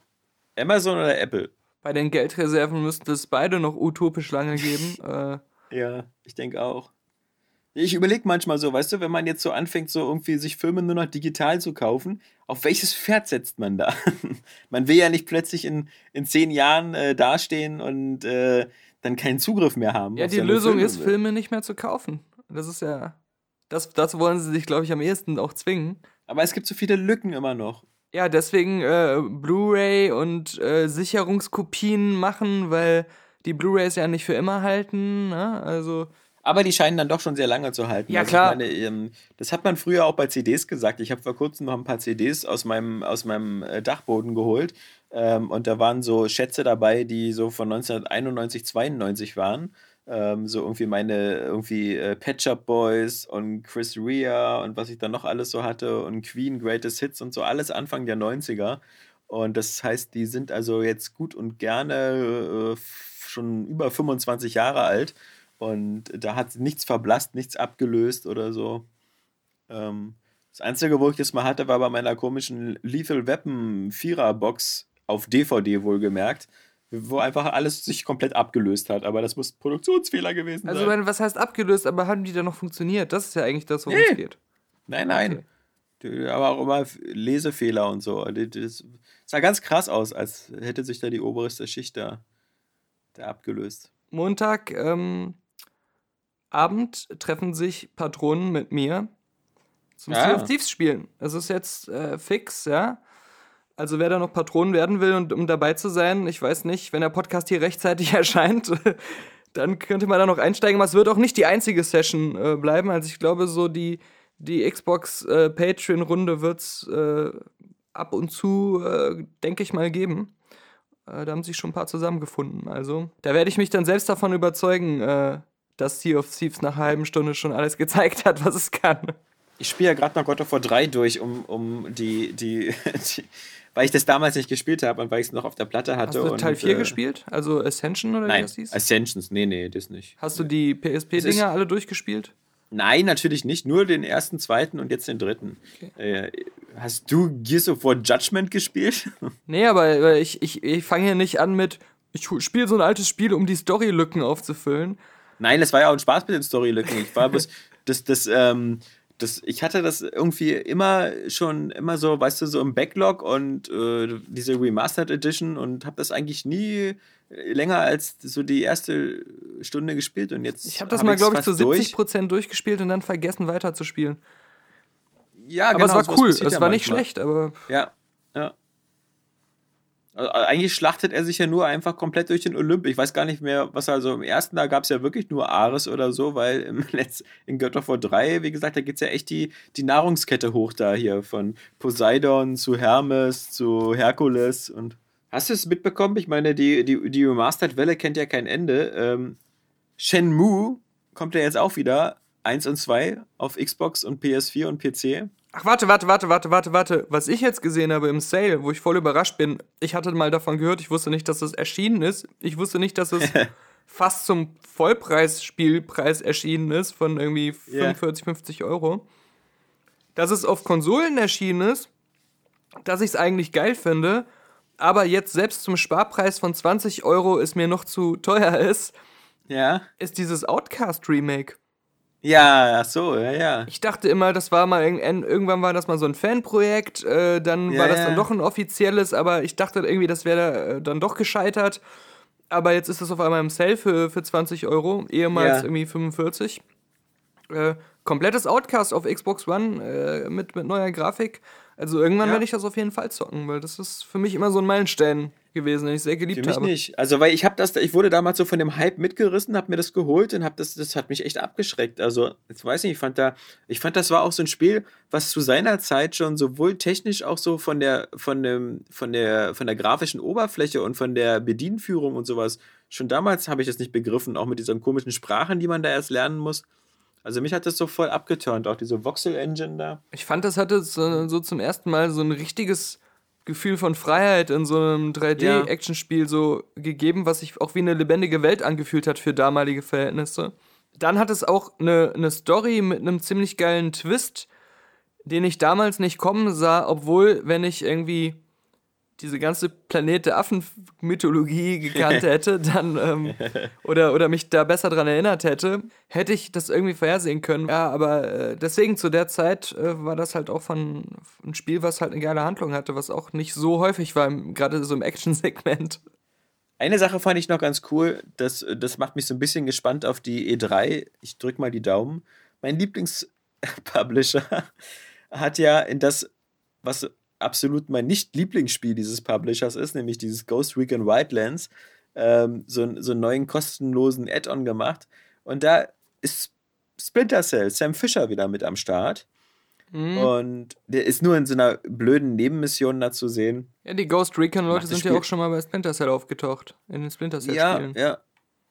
Amazon oder Apple? Bei den Geldreserven müsste es beide noch utopisch lange geben. äh, Ja, ich denke auch. Ich überlege manchmal so, weißt du, wenn man jetzt so anfängt, so irgendwie sich Filme nur noch digital zu kaufen, auf welches Pferd setzt man da? man will ja nicht plötzlich in, in zehn Jahren äh, dastehen und äh, dann keinen Zugriff mehr haben. ja, die Lösung Filme. ist, Filme nicht mehr zu kaufen. Das ist ja. Das, das wollen sie sich, glaube ich, am ehesten auch zwingen. Aber es gibt so viele Lücken immer noch. Ja, deswegen äh, Blu-ray und äh, Sicherungskopien machen, weil die Blu-rays ja nicht für immer halten. Ne? Also. Aber die scheinen dann doch schon sehr lange zu halten. Ja, Also klar. Ich meine, ähm, das hat man früher auch bei CDs gesagt. Ich habe vor kurzem noch ein paar CDs aus meinem, aus meinem äh, Dachboden geholt. Ähm, und da waren so Schätze dabei, die so von 1991, 92 waren. Ähm, so irgendwie meine irgendwie äh, Pet Shop Boys und Chris Rea und was ich dann noch alles so hatte und Queen Greatest Hits und so alles Anfang der 90er. Und das heißt, die sind also jetzt gut und gerne äh, schon über 25 Jahre alt. Und da hat nichts verblasst, nichts abgelöst oder so. Ähm, das Einzige, wo ich das mal hatte, war bei meiner komischen Lethal Weapon Vierer-Box auf DVD wohlgemerkt, wo einfach alles sich komplett abgelöst hat. Aber das muss Produktionsfehler gewesen Also, sein. meine, was heißt abgelöst, aber haben die dann noch funktioniert? Das ist ja eigentlich das, worum Nee. es geht. Nein, nein. Okay. Aber auch immer Lesefehler und so. Das sah ganz krass aus, als hätte sich da die oberste Schicht da, da abgelöst. Montag ähm, Abend treffen sich Patronen mit mir zum Ah. Sea of Thieves spielen. Das ist jetzt äh, fix, ja. Also wer da noch Patronen werden will und um dabei zu sein, ich weiß nicht, wenn der Podcast hier rechtzeitig erscheint, dann könnte man da noch einsteigen. Aber es wird auch nicht die einzige Session äh, bleiben. Also ich glaube, so die, die Xbox äh, Patreon-Runde wird es äh, ab und zu, äh, denke ich mal, geben. Äh, da haben sich schon ein paar zusammengefunden. Also, da werde ich mich dann selbst davon überzeugen, dass Sea of Thieves nach einer halben Stunde schon alles gezeigt hat, was es kann. Ich spiele ja gerade noch God of War 3 durch, um, um die, die, die, weil ich das damals nicht gespielt habe und weil ich es noch auf der Platte hatte. Hast du und, Teil 4 äh, gespielt? Also Ascension oder wie Nein, das hieß? Ascensions, nee, nee, das nicht. Hast du die PSP-Dinger alle durchgespielt? Nein, natürlich nicht. Nur den ersten, zweiten und jetzt den dritten. Äh, hast du Gears of War Judgment gespielt? Nee, aber aber ich, ich, ich fange hier nicht an mit, ich spiele so ein altes Spiel, um die Storylücken aufzufüllen. Nein, das war ja auch ein Spaß mit den Storylücken. Ich war bloß, das, das, ähm, das, ich hatte das irgendwie immer schon, immer so, weißt du, so im Backlog und äh, diese Remastered Edition und habe das eigentlich nie länger als so die erste Stunde gespielt und jetzt. Ich habe das hab mal, glaube ich, zu fast durch. 70% durchgespielt und dann vergessen weiterzuspielen. Ja, Aber genau, es war cool, es war nicht schlecht, aber ja. Also, eigentlich schlachtet er sich ja nur einfach komplett durch den Olymp. Ich weiß gar nicht mehr, was also im ersten, da gab es ja wirklich nur Ares oder so, weil im Letz, in God of War 3, wie gesagt, da geht es ja echt die, die Nahrungskette hoch da hier. Von Poseidon zu Hermes zu Herkules und. Hast du es mitbekommen? Ich meine, die, die, die Remastered-Welle kennt ja kein Ende. Ähm, Shenmue kommt ja jetzt auch wieder. 1 und 2 auf Xbox und PS4 und PC. Ach, warte, warte, warte, warte, warte, warte. Was ich jetzt gesehen habe im Sale, wo ich voll überrascht bin, ich hatte mal davon gehört, ich wusste nicht, dass es erschienen ist. Ich wusste nicht, dass es fast zum Vollpreis-Spielpreis erschienen ist, von irgendwie Ja. 45, 50 Euro. Dass es auf Konsolen erschienen ist, dass ich es eigentlich geil finde, aber jetzt selbst zum Sparpreis von 20 Euro es mir noch zu teuer ist, Ja. ist dieses Outcast-Remake. Ja, ach so, ja, ja. Ich dachte immer, das war mal irgend- irgendwann war das mal so ein Fanprojekt, äh, dann Ja, war das ja. dann doch ein offizielles, aber ich dachte irgendwie, das wäre äh, dann doch gescheitert. Aber jetzt ist es auf einmal im Sale für, für 20 Euro, ehemals Ja. irgendwie 45. Äh, komplettes Outcast auf Xbox One äh, mit, mit neuer Grafik. Also irgendwann Ja. werde ich das auf jeden Fall zocken, weil das ist für mich immer so ein Meilenstein gewesen, den ich sehr geliebt Für mich habe. nicht. Also, weil ich habe das, ich wurde damals so von dem Hype mitgerissen, habe mir das geholt und habe das, das hat mich echt abgeschreckt. Also, jetzt weiß ich nicht, ich fand da, ich fand, das war auch so ein Spiel, was zu seiner Zeit schon sowohl technisch auch so von der, von dem, von der, von der grafischen Oberfläche und von der Bedienführung und sowas. Schon damals habe ich das nicht begriffen, auch mit diesen komischen Sprachen, die man da erst lernen muss. Also mich hat das so voll abgeturnt, auch diese Voxel-Engine da. Ich fand, das hatte so, so zum ersten Mal so ein richtiges Gefühl von Freiheit in so einem 3D-Actionspiel so gegeben, was sich auch wie eine lebendige Welt angefühlt hat für damalige Verhältnisse. Dann hat es auch eine, eine Story mit einem ziemlich geilen Twist, den ich damals nicht kommen sah, obwohl, wenn ich irgendwie diese ganze Planet der Affen-Mythologie gekannt hätte, dann ähm, oder, oder mich da besser dran erinnert hätte, hätte ich das irgendwie vorhersehen können. Ja, aber äh, deswegen zu der Zeit äh, war das halt auch von ein Spiel, was halt eine geile Handlung hatte, was auch nicht so häufig war, gerade so im Action-Segment. Eine Sache fand ich noch ganz cool, das, das macht mich so ein bisschen gespannt auf die E3. Ich drück mal die Daumen. Mein Lieblingspublisher hat ja in das, was absolut mein Nicht-Lieblingsspiel dieses Publishers ist, nämlich dieses Ghost Recon Wildlands, ähm, so, einen- so einen neuen kostenlosen Add-on gemacht. Und da ist Splinter Cell, Sam Fisher wieder mit am Start. Mhm. Und der ist nur in so einer blöden Nebenmission da zu sehen. Ja, die Ghost Recon-Leute sind ja Spiel- auch schon mal bei Splinter Cell aufgetaucht. In den Splinter Ja, Cell-Spielen. ja.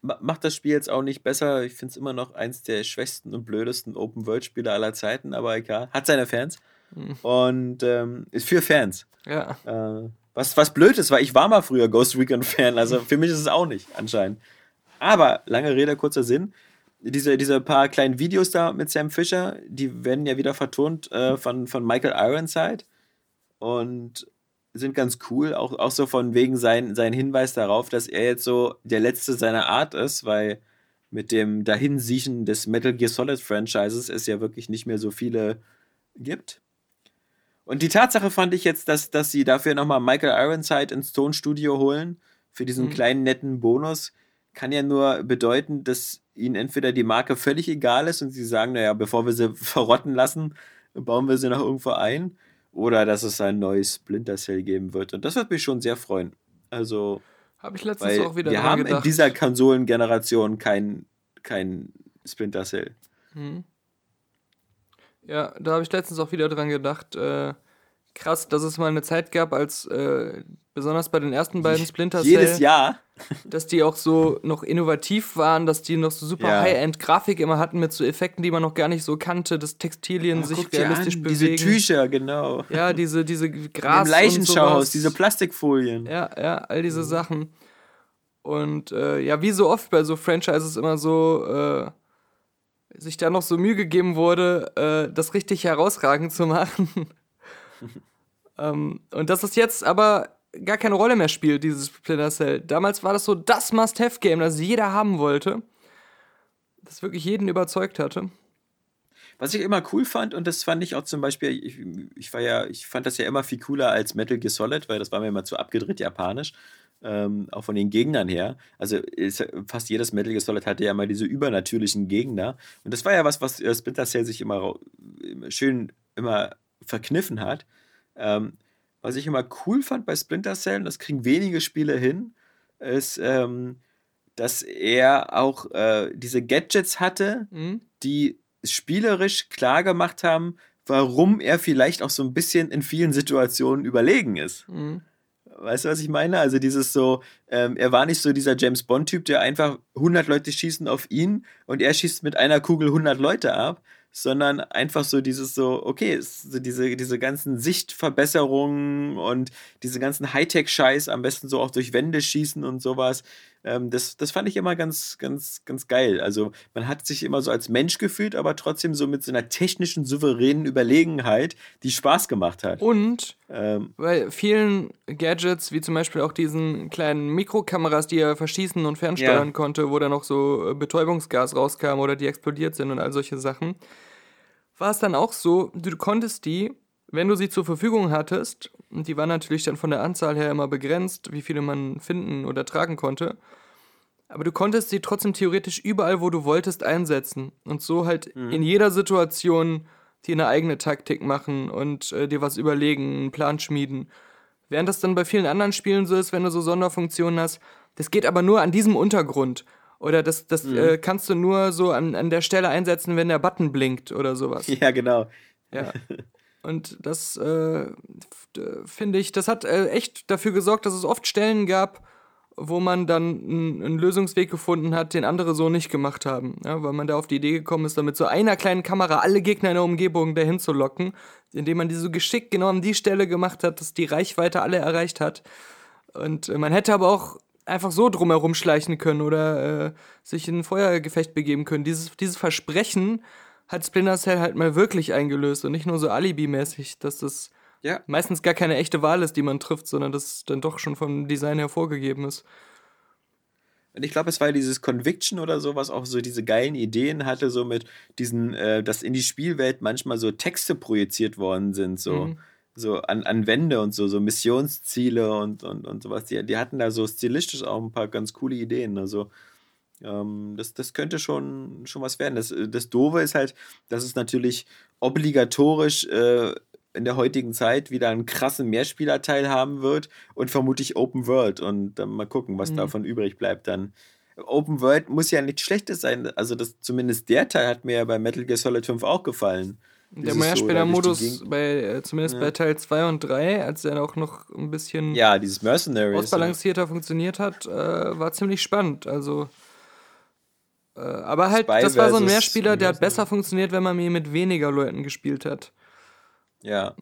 Ma- Macht das Spiel jetzt auch nicht besser. Ich finde es immer noch eins der schwächsten und blödesten Open-World-Spiele aller Zeiten, aber egal. Hat seine Fans. Mhm. Und ähm, ist für Fans. Ja. Äh, was, was blöd ist, weil ich war mal früher Ghost Recon-Fan. Also für mich ist es auch nicht, anscheinend. Aber, lange Rede, kurzer Sinn. Diese, diese paar kleinen Videos da mit Sam Fisher, die werden ja wieder vertont äh, von, von Michael Ironside. Und sind ganz cool, auch, auch so von wegen sein, sein Hinweis darauf, dass er jetzt so der Letzte seiner Art ist, weil mit dem Dahinsiechen des Metal Gear Solid Franchises es ja wirklich nicht mehr so viele gibt. Und die Tatsache fand ich jetzt, dass, dass sie dafür nochmal Michael Ironside ins Tonstudio holen, für diesen Mhm. kleinen netten Bonus, kann ja nur bedeuten, dass ihnen entweder die Marke völlig egal ist und sie sagen, naja, bevor wir sie verrotten lassen, bauen wir sie noch irgendwo ein. Oder dass es ein neues Splinter Cell geben wird. Und das wird mich schon sehr freuen. Also, Habe ich letztens auch wieder wir haben in gedacht. dieser Konsolengeneration kein, kein Splinter Cell. Mhm. Ja, da habe ich letztens auch wieder dran gedacht. Äh, krass, dass es mal eine Zeit gab, als äh, besonders bei den ersten beiden Splinter Cell, Jedes Jahr. dass die auch so noch innovativ waren, dass die noch so super Ja. High-End-Grafik immer hatten mit so Effekten, die man noch gar nicht so kannte, dass Textilien Oh, sich realistisch an, bewegen. Diese Tücher, genau. Ja, diese, diese Im Gras. und Leichenschauhaus, diese Plastikfolien. Ja, ja, all diese Mhm. Sachen. Und äh, ja, wie so oft bei so Franchises immer so, äh, sich da noch so Mühe gegeben wurde, äh, das richtig herausragend zu machen. ähm, und dass es jetzt aber gar keine Rolle mehr spielt, dieses Splinter Cell. Damals war das so das Must-Have-Game, das jeder haben wollte. Das wirklich jeden überzeugt hatte. Was ich immer cool fand, und das fand ich auch zum Beispiel, ich, ich war ja, ich fand das ja immer viel cooler als Metal Gear Solid, weil das war mir immer zu abgedreht japanisch. Ähm, auch von den Gegnern her. Also ist, fast jedes Metal Gear Solid hatte ja mal diese übernatürlichen Gegner. Und das war ja was, was äh, Splinter Cell sich immer immer schön immer verkniffen hat. Ähm, was ich immer cool fand bei Splinter Cell, und das kriegen wenige Spiele hin, ist, ähm, dass er auch äh, diese Gadgets hatte, Mhm. die spielerisch klar gemacht haben, warum er vielleicht auch so ein bisschen in vielen Situationen überlegen ist. Mhm. Weißt du, was ich meine? Also dieses so, ähm, er war nicht so dieser James Bond-Typ, der einfach 100 Leute schießen auf ihn und er schießt mit einer Kugel 100 Leute ab, sondern einfach so dieses so, okay, so diese, diese ganzen Sichtverbesserungen und diese ganzen Hightech-Scheiß, am besten so auch durch Wände schießen und sowas. Ähm, das, das fand ich immer ganz, ganz, ganz geil. Also man hat sich immer so als Mensch gefühlt, aber trotzdem so mit so einer technischen, souveränen Überlegenheit, die Spaß gemacht hat. Und Ähm, bei vielen Gadgets, wie zum Beispiel auch diesen kleinen Mikrokameras, die er verschießen und fernsteuern Ja. konnte, wo dann noch so äh, Betäubungsgas rauskam oder die explodiert sind und all solche Sachen, war es dann auch so, du konntest die, wenn du sie zur Verfügung hattest, und die waren natürlich dann von der Anzahl her immer begrenzt, wie viele man finden oder tragen konnte, aber du konntest sie trotzdem theoretisch überall, wo du wolltest, einsetzen. Und so halt in jeder Situation dir eine eigene Taktik machen und äh, dir was überlegen, einen Plan schmieden. Während das dann bei vielen anderen Spielen so ist, wenn du so Sonderfunktionen hast, das geht aber nur an diesem Untergrund. Oder das, das äh, kannst du nur so an, an der Stelle einsetzen, wenn der Button blinkt oder sowas. Ja, genau. Ja. Und das äh, finde ich, das hat äh, echt dafür gesorgt, dass es oft Stellen gab, wo man dann einen Lösungsweg gefunden hat, den andere so nicht gemacht haben. Ja, weil man da auf die Idee gekommen ist, da mit so einer kleinen Kamera alle Gegner in der Umgebung dahin zu locken, indem man die so geschickt genau an die Stelle gemacht hat, dass die Reichweite alle erreicht hat. Und äh, man hätte aber auch einfach so drumherum schleichen können oder äh, sich in ein Feuergefecht begeben können. Dieses, dieses Versprechen hat Splinter Cell halt mal wirklich eingelöst und nicht nur so alibimäßig, dass das Ja. meistens gar keine echte Wahl ist, die man trifft, sondern das dann doch schon vom Design her vorgegeben ist. Und ich glaube, es war dieses Conviction oder so, was auch so diese geilen Ideen hatte, so mit diesen, äh, dass in die Spielwelt manchmal so Texte projiziert worden sind, so, Mhm. so an, an Wände und so, so Missionsziele und, und, und sowas. Die, die hatten da so stilistisch auch ein paar ganz coole Ideen. Also, ähm, das, das könnte schon, schon was werden. Das, äh, das Doofe ist halt, dass es natürlich obligatorisch äh, in der heutigen Zeit wieder einen krassen Mehrspielerteil haben wird und vermutlich Open World. Und dann mal gucken, was Mhm. davon übrig bleibt dann. Open World muss ja nichts Schlechtes sein. Also das, zumindest der Teil hat mir ja bei Metal Gear Solid 5 auch gefallen. Der so Mehrspieler-Modus, die bei, äh, zumindest Ja. bei Teil 2 und 3, als er auch noch ein bisschen Ja, dieses Mercenaries. ausbalancierter funktioniert hat, äh, war ziemlich spannend. Also, aber halt, Spy das war so ein Mehrspieler, der hat besser funktioniert, wenn man ihn mit weniger Leuten gespielt hat. Ja.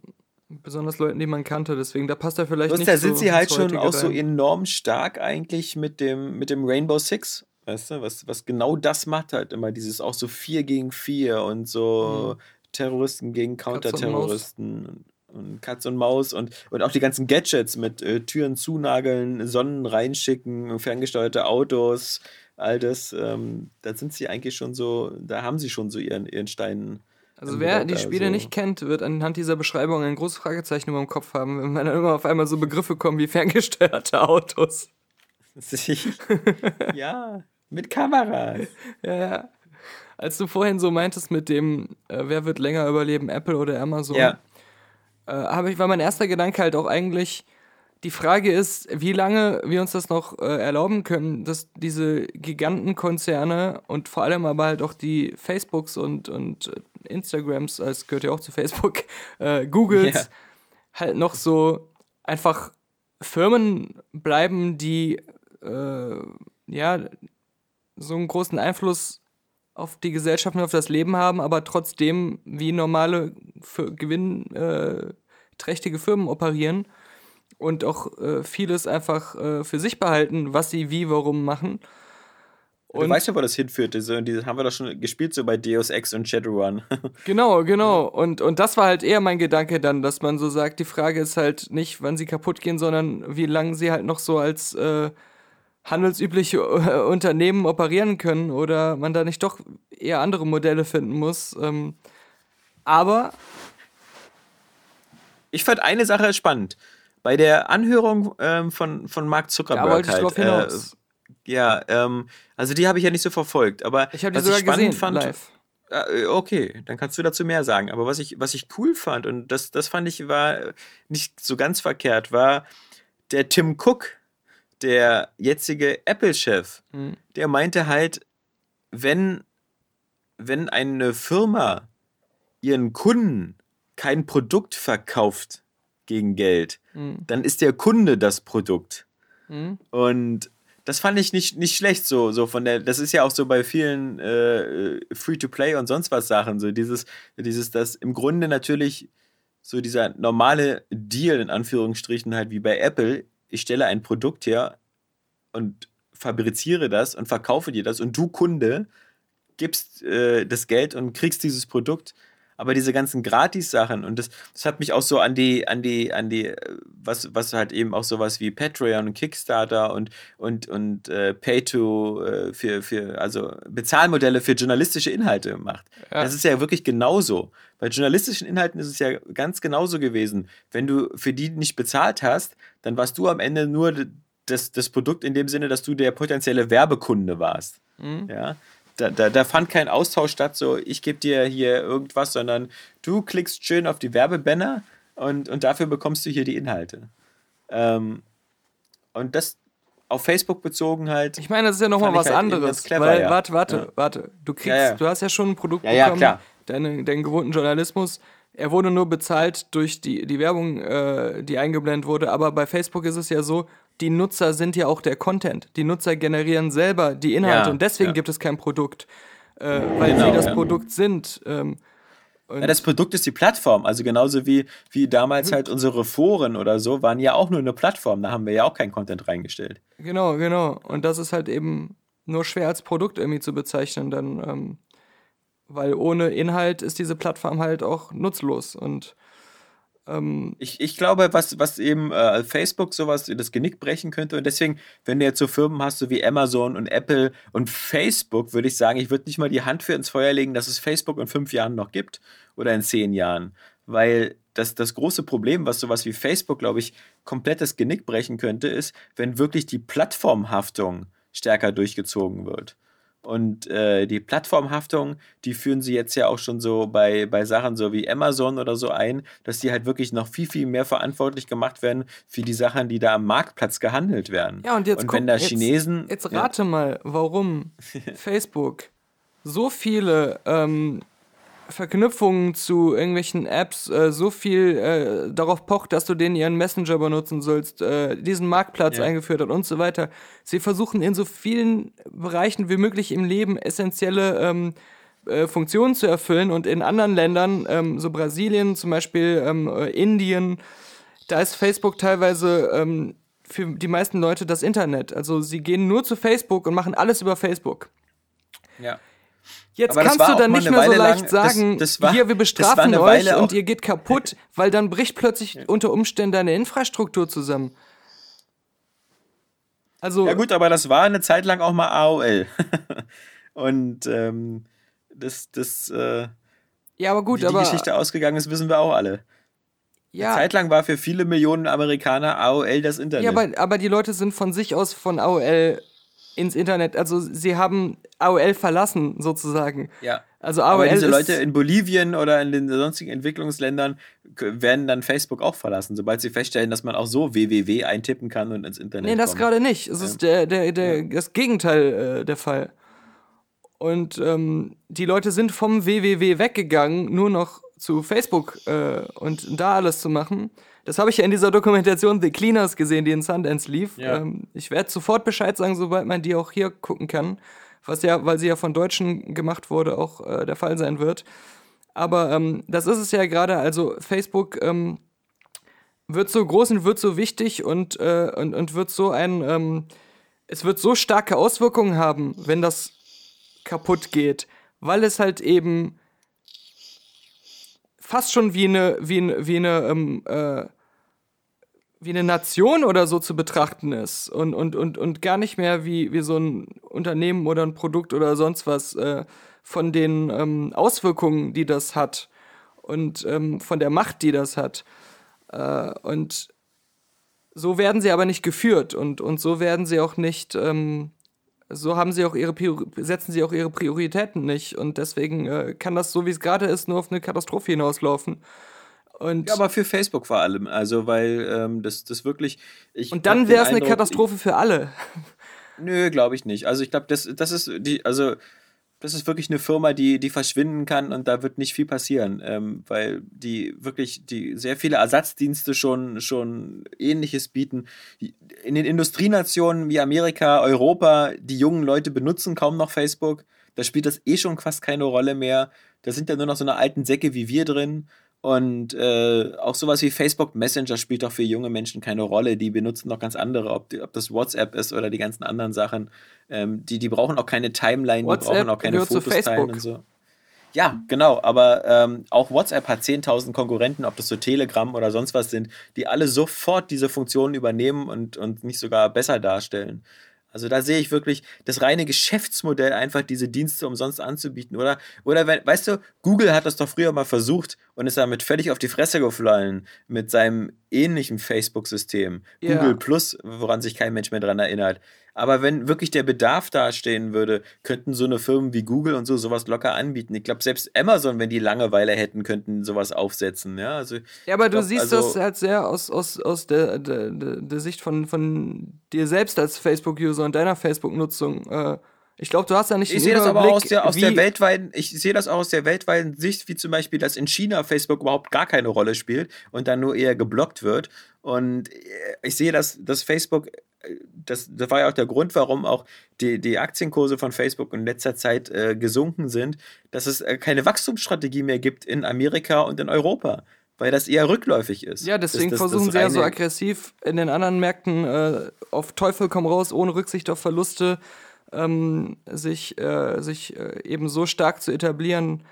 Besonders Leuten, die man kannte. Deswegen, da passt er vielleicht Bloß nicht da so sind sie halt schon auch so rein. enorm stark eigentlich mit dem, mit dem Rainbow Six. Weißt du, was, was genau das macht halt immer, dieses auch so 4 gegen 4 und so Terroristen gegen Mhm. Katz und Counterterroristen und, und Katz und Maus und, und auch die ganzen Gadgets mit äh, Türen zunageln, Sonnen reinschicken, ferngesteuerte Autos, all das, ähm, da sind sie eigentlich schon so, da haben sie schon so ihren, ihren Stein. Also wer die angebaut, Spiele also- nicht kennt, wird anhand dieser Beschreibung ein großes Fragezeichen über dem Kopf haben, wenn man dann immer auf einmal so Begriffe kommen wie ferngesteuerte Autos. ja, mit Kameras. Ja, ja. Als du vorhin so meintest mit dem, äh, wer wird länger überleben, Apple oder Amazon, Ja. äh, ich, war mein erster Gedanke halt auch eigentlich, die Frage ist, wie lange wir uns das noch äh, erlauben können, dass diese Gigantenkonzerne und vor allem aber halt auch die Facebooks und, und äh, Instagrams, es gehört ja auch zu Facebook, äh, Googles, Ja. halt noch so einfach Firmen bleiben, die äh, ja so einen großen Einfluss auf die Gesellschaft und auf das Leben haben, aber trotzdem wie normale für gewinnträchtige äh, Firmen operieren und auch äh, vieles einfach äh, für sich behalten, was sie wie, warum machen. du weißt ja, wo das hinführte. So, und die haben wir doch schon gespielt, so bei Deus Ex und Shadowrun. Genau, genau. Und, und das war halt eher mein Gedanke dann, dass man so sagt, die Frage ist halt nicht, wann sie kaputt gehen, sondern wie lange sie halt noch so als äh, handelsübliche äh, Unternehmen operieren können oder man da nicht doch eher andere Modelle finden muss. Ähm, aber Ich fand eine Sache spannend. Bei der Anhörung ähm, von, von Mark Zuckerberg. da wollte ich halt, drauf hinaus. Äh, ja, ähm, also die habe ich ja nicht so verfolgt. Aber ich was sogar ich spannend gesehen fand, live. Äh, Okay, dann kannst du dazu mehr sagen. Aber was ich, was ich cool fand, und das, das fand ich war nicht so ganz verkehrt, war der Tim Cook, der jetzige Apple-Chef, Hm. der meinte halt, wenn, wenn eine Firma ihren Kunden kein Produkt verkauft gegen Geld, Hm. dann ist der Kunde das Produkt. Hm. Und das fand ich nicht, nicht schlecht, so, so von der, das ist ja auch so bei vielen äh, Free-to-Play und sonst was Sachen, so dieses, dieses, das im Grunde natürlich so dieser normale Deal in Anführungsstrichen halt wie bei Apple, ich stelle ein Produkt her und fabriziere das und verkaufe dir das und du Kunde gibst äh, das Geld und kriegst dieses Produkt. Aber diese ganzen Gratis-Sachen und das, das hat mich auch so an die, an die, an die, äh, was, was halt eben auch sowas wie Patreon und Kickstarter und, und, und äh, Pay to äh, für, für, also Bezahlmodelle für journalistische Inhalte macht. Ja. Das ist ja wirklich genauso. Bei journalistischen Inhalten ist es ja ganz genauso gewesen. Wenn du für die nicht bezahlt hast, dann warst du am Ende nur das, das Produkt in dem Sinne, dass du der potenzielle Werbekunde warst. Mhm. Ja. Da, da, da fand kein Austausch statt, so ich gebe dir hier irgendwas, sondern du klickst schön auf die Werbebanner und, und dafür bekommst du hier die Inhalte. Ähm, und das auf Facebook bezogen halt. Ich meine, das ist ja nochmal was halt anderes. clever, weil, ja. warte, warte, Ja. warte. Du kriegst, Ja, ja. du hast ja schon ein Produkt Ja, ja, bekommen, klar. Deine, deinen gewohnten Journalismus. Er wurde nur bezahlt durch die, die Werbung, äh, die eingeblendet wurde. Aber bei Facebook ist es ja so, die Nutzer sind ja auch der Content. Die Nutzer generieren selber die Inhalte Ja, und deswegen ja. gibt es kein Produkt, äh, weil Genau, sie das ja. Produkt sind. Ähm, Ja, das Produkt ist die Plattform. Also genauso wie, wie damals Mhm. halt unsere Foren oder so waren ja auch nur eine Plattform. Da haben wir ja auch keinen Content reingestellt. Genau, genau. Und das ist halt eben nur schwer als Produkt irgendwie zu bezeichnen, dann, ähm, weil ohne Inhalt ist diese Plattform halt auch nutzlos. Und ähm, Ich, ich glaube, was, was eben äh, Facebook sowas das Genick brechen könnte und deswegen, wenn du jetzt so Firmen hast, so wie Amazon und Apple und Facebook, würde ich sagen, ich würde nicht mal die Hand für ins Feuer legen, dass es Facebook in fünf Jahren noch gibt oder in zehn Jahren, weil das, das große Problem, was sowas wie Facebook, glaube ich, komplett das Genick brechen könnte, ist, wenn wirklich die Plattformhaftung stärker durchgezogen wird. Und äh, die Plattformhaftung, die führen sie jetzt ja auch schon so bei, bei Sachen so wie Amazon oder so ein, dass die halt wirklich noch viel, viel mehr verantwortlich gemacht werden für die Sachen, die da am Marktplatz gehandelt werden. ja, und jetzt und wenn da jetzt, Chinesen. Jetzt ja, rate mal, warum Facebook so viele ähm, Verknüpfungen zu irgendwelchen Apps äh, so viel äh, darauf pocht, dass du den ihren Messenger benutzen sollst, äh, diesen Marktplatz Ja. eingeführt hat und so weiter. Sie versuchen in so vielen Bereichen wie möglich im Leben essentielle ähm, äh, Funktionen zu erfüllen und in anderen Ländern, ähm, so Brasilien zum Beispiel, ähm, äh, Indien, da ist Facebook teilweise ähm, für die meisten Leute das Internet. Also sie gehen nur zu Facebook und machen alles über Facebook. ja. Jetzt Aber das kannst du dann nicht mehr so leicht lang- das- sagen, das war- hier, wir das bestrafen euch und ihr geht kaputt, weil dann bricht plötzlich unter Umständen deine Infrastruktur zusammen. Also, ja, gut, aber das war eine Zeit lang auch mal AOL. und ähm, das, das, äh, ja, aber wie gut, die aber Geschichte ausgegangen ist, wissen wir auch alle. ja, Eine Zeit lang war für viele Millionen Amerikaner AOL das Internet. ja aber, aber die Leute sind von sich aus von AOL ins Internet, also sie haben AOL verlassen sozusagen. Ja. Also AOL Aber diese Leute in Bolivien oder in den sonstigen Entwicklungsländern werden dann Facebook auch verlassen, sobald sie feststellen, dass man auch so www eintippen kann und ins Internet Nee, das gerade nicht. Es ist der, der, der, das Gegenteil äh, der Fall. Und ähm, die Leute sind vom WWW weggegangen, nur noch zu Facebook äh, und da alles zu machen. Das habe ich ja in dieser Dokumentation The Cleaners gesehen, die in Sundance lief. Ja. Ähm, ich werde sofort Bescheid sagen, sobald man die auch hier gucken kann. Was ja, weil sie ja von Deutschen gemacht wurde, auch äh, der Fall sein wird. Aber ähm, das ist es ja gerade. Also Facebook ähm, wird so groß und wird so wichtig und, äh, und, und wird so ein, ähm, es wird so starke Auswirkungen haben, wenn das kaputt geht, weil es halt eben fast schon wie eine, wie eine, wie eine, ähm, äh, wie eine Nation oder so zu betrachten ist und, und, und, und gar nicht mehr wie, wie so ein Unternehmen oder ein Produkt oder sonst was äh, von den ähm, Auswirkungen, die das hat und ähm, von der Macht, die das hat. Äh, und so werden sie aber nicht geführt und, und so werden sie auch nicht, ähm, so haben sie auch ihre setzen sie auch ihre Prioritäten nicht und deswegen äh, kann das, so wie es gerade ist, nur auf eine Katastrophe hinauslaufen. Und, Ja, aber für Facebook vor allem. Also, weil ähm, das, das wirklich. Ich und dann wäre es eine Katastrophe für alle. Nö, glaube ich nicht. Also ich glaube, das, das ist die, also das ist wirklich eine Firma, die, die verschwinden kann und da wird nicht viel passieren, ähm, weil die wirklich die sehr viele Ersatzdienste schon, schon ähnliches bieten. In den Industrienationen wie Amerika, Europa, die jungen Leute benutzen kaum noch Facebook. Da spielt das eh schon fast keine Rolle mehr. Da sind ja nur noch so eine alten Säcke wie wir drin. Und äh, auch sowas wie Facebook Messenger spielt doch für junge Menschen keine Rolle. Die benutzen noch ganz andere, ob, die, ob das WhatsApp ist oder die ganzen anderen Sachen. Ähm, die, die brauchen auch keine Timeline, die WhatsApp brauchen auch keine Fotos teilen und so. Ja, genau, aber ähm, auch WhatsApp hat 10.000 Konkurrenten, ob das so Telegram oder sonst was sind, die alle sofort diese Funktionen übernehmen und, und nicht sogar besser darstellen. Also da sehe ich wirklich das reine Geschäftsmodell, einfach diese Dienste umsonst anzubieten. Oder, oder wenn, weißt du, Google hat das doch früher mal versucht und ist damit völlig auf die Fresse gefallen mit seinem ähnlichen Facebook-System. Ja. Google Plus, woran sich kein Mensch mehr dran erinnert. Aber wenn wirklich der Bedarf dastehen würde, könnten so eine Firmen wie Google und so sowas locker anbieten. Ich glaube, selbst Amazon, wenn die Langeweile hätten, könnten sowas aufsetzen. Ja, also, Ja, aber du glaub, siehst also- das halt sehr aus, aus, aus der, der, der, der Sicht von, von dir selbst als Facebook-User und deiner Facebook-Nutzung. Äh, ich glaube, du hast ja nicht Ich sehe das aber aus der, aus der weltweiten, ich sehe das auch aus der weltweiten Sicht, wie zum Beispiel, dass in China Facebook überhaupt gar keine Rolle spielt und dann nur eher geblockt wird. Und äh, ich sehe, dass, dass Facebook, äh, das, das war ja auch der Grund, warum auch die, die Aktienkurse von Facebook in letzter Zeit äh, gesunken sind, dass es äh, keine Wachstumsstrategie mehr gibt in Amerika und in Europa. Weil das eher rückläufig ist. Ja, deswegen das, das, versuchen das sie ja so aggressiv in den anderen Märkten äh, auf Teufel komm raus, ohne Rücksicht auf Verluste, ähm, sich, äh, sich äh, eben so stark zu etablieren,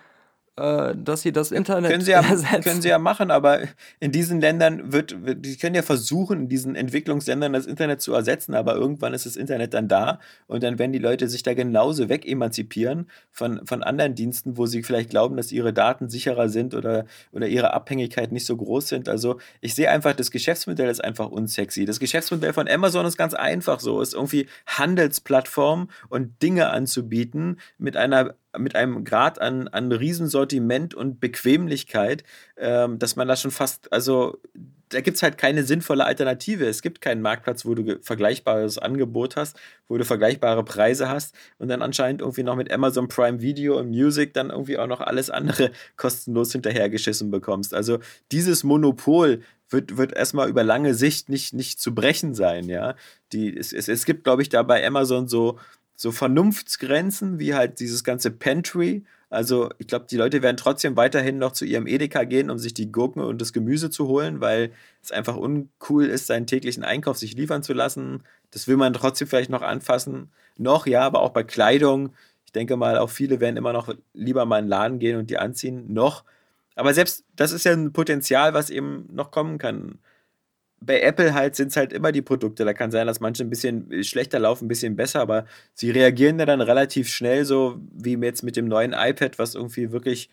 dass sie das Internet Können sie, ja, ersetzen. können sie ja machen, aber in diesen Ländern wird, wird, die können ja versuchen, in diesen Entwicklungsländern das Internet zu ersetzen, aber irgendwann ist das Internet dann da und dann werden die Leute sich da genauso wegemanzipieren von, von anderen Diensten, wo sie vielleicht glauben, dass ihre Daten sicherer sind oder, oder ihre Abhängigkeit nicht so groß sind. Also ich sehe einfach, das Geschäftsmodell ist einfach unsexy. Das Geschäftsmodell von Amazon ist ganz einfach so, ist irgendwie Handelsplattform und Dinge anzubieten mit einer mit einem Grad an, an Riesensortiment und Bequemlichkeit, ähm, dass man da schon fast, also da gibt es halt keine sinnvolle Alternative. Es gibt keinen Marktplatz, wo du vergleichbares Angebot hast, wo du vergleichbare Preise hast und dann anscheinend irgendwie noch mit Amazon Prime Video und Music dann irgendwie auch noch alles andere kostenlos hinterhergeschissen bekommst. Also dieses Monopol wird, wird erstmal über lange Sicht nicht, nicht zu brechen sein, ja. Die, es, es, es gibt, glaube ich, da bei Amazon so, so Vernunftsgrenzen, wie halt dieses ganze Pantry. Also ich glaube, die Leute werden trotzdem weiterhin noch zu ihrem Edeka gehen, um sich die Gurken und das Gemüse zu holen, weil es einfach uncool ist, seinen täglichen Einkauf sich liefern zu lassen. Das will man trotzdem vielleicht noch anfassen. Noch, ja, aber auch bei Kleidung. Ich denke mal, auch viele werden immer noch lieber mal in den Laden gehen und die anziehen. Noch. Aber selbst das ist ja ein Potenzial, was eben noch kommen kann bei Apple halt sind es halt immer die Produkte. Da kann sein, dass manche ein bisschen schlechter laufen, ein bisschen besser, aber sie reagieren ja dann relativ schnell, so wie jetzt mit dem neuen iPad, was irgendwie wirklich,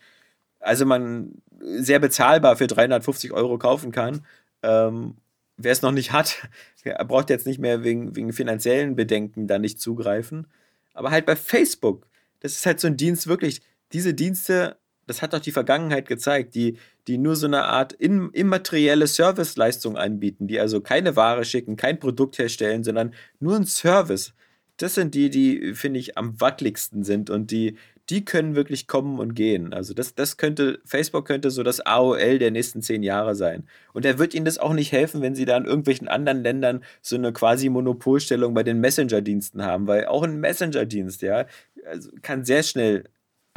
also man sehr bezahlbar für 350 Euro kaufen kann. Ähm, Wer es noch nicht hat, er braucht jetzt nicht mehr wegen, wegen finanziellen Bedenken da nicht zugreifen. Aber halt bei Facebook, das ist halt so ein Dienst wirklich, diese Dienste, das hat doch die Vergangenheit gezeigt, die, die nur so eine Art in, immaterielle Serviceleistung anbieten, die also keine Ware schicken, kein Produkt herstellen, sondern nur ein Service. Das sind die, die, finde ich, am wackeligsten sind und die, die können wirklich kommen und gehen. Also das, das könnte, Facebook könnte so das AOL der nächsten zehn Jahre sein. Und da wird ihnen das auch nicht helfen, wenn sie da in irgendwelchen anderen Ländern so eine quasi Monopolstellung bei den Messenger-Diensten haben, weil auch ein Messenger-Dienst, ja, also kann sehr schnell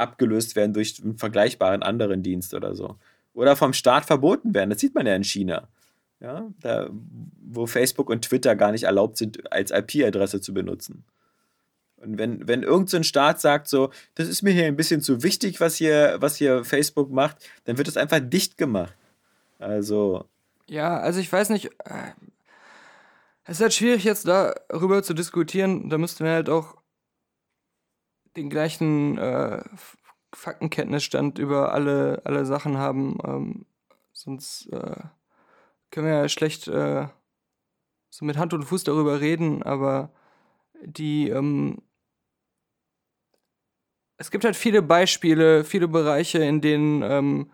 abgelöst werden durch einen vergleichbaren anderen Dienst oder so. Oder vom Staat verboten werden. Das sieht man ja in China. Ja, da, wo Facebook und Twitter gar nicht erlaubt sind, als IP-Adresse zu benutzen. Und wenn, wenn irgendein so Staat sagt, so, das ist mir hier ein bisschen zu wichtig, was hier, was hier Facebook macht, dann wird es einfach dicht gemacht. Also, Ja, also ich weiß nicht. äh, Es ist halt schwierig, jetzt darüber zu diskutieren. Da müssten wir halt auch den gleichen äh, Faktenkenntnisstand über alle, alle Sachen haben. Ähm, sonst äh, können wir ja schlecht äh, so mit Hand und Fuß darüber reden, aber die. Ähm, es gibt halt viele Beispiele, viele Bereiche, in denen. Ähm,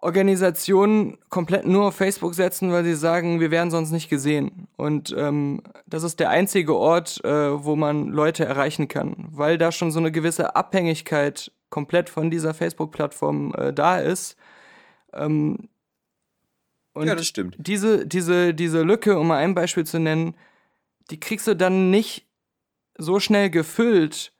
Organisationen komplett nur auf Facebook setzen, weil sie sagen, wir werden sonst nicht gesehen. Und ähm, das ist der einzige Ort, äh, wo man Leute erreichen kann, weil da schon so eine gewisse Abhängigkeit komplett von dieser Facebook-Plattform äh, da ist. Ähm, ja, das stimmt. diese, diese, diese Lücke, um mal ein Beispiel zu nennen, die kriegst du dann nicht so schnell gefüllt.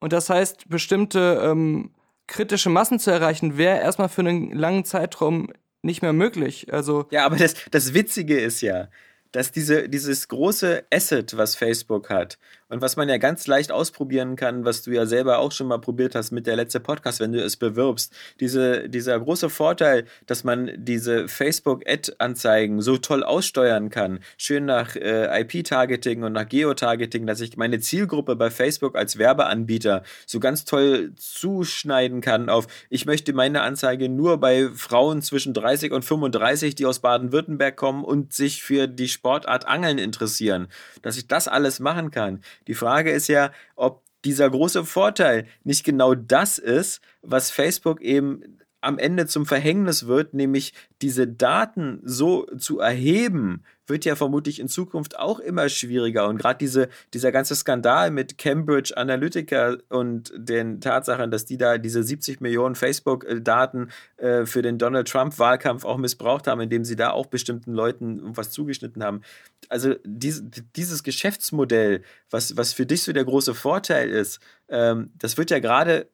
Und das heißt, bestimmte ähm, kritische Massen zu erreichen, wäre erstmal für einen langen Zeitraum nicht mehr möglich. Also, Ja, aber das, das Witzige ist ja, dass diese, dieses große Asset, was Facebook hat und was man ja ganz leicht ausprobieren kann, was du ja selber auch schon mal probiert hast mit der letzte Podcast, wenn du es bewirbst, diese, dieser große Vorteil, dass man diese Facebook-Ad-Anzeigen so toll aussteuern kann, schön nach äh, IP-Targeting und nach Geotargeting, dass ich meine Zielgruppe bei Facebook als Werbeanbieter so ganz toll zuschneiden kann auf, ich möchte meine Anzeige nur bei Frauen zwischen 30 und 35, die aus Baden-Württemberg kommen und sich für die Sportart Angeln interessieren, dass ich das alles machen kann. Die Frage ist ja, ob dieser große Vorteil nicht genau das ist, was Facebook eben am Ende zum Verhängnis wird, nämlich diese Daten so zu erheben, wird ja vermutlich in Zukunft auch immer schwieriger. Und gerade diese, dieser ganze Skandal mit Cambridge Analytica und den Tatsachen, dass die da diese 70 Millionen Facebook-Daten äh, für den Donald Trump-Wahlkampf auch missbraucht haben, indem sie da auch bestimmten Leuten was zugeschnitten haben. Also dies, dieses Geschäftsmodell, was, was für dich so der große Vorteil ist, ähm, das wird ja gerade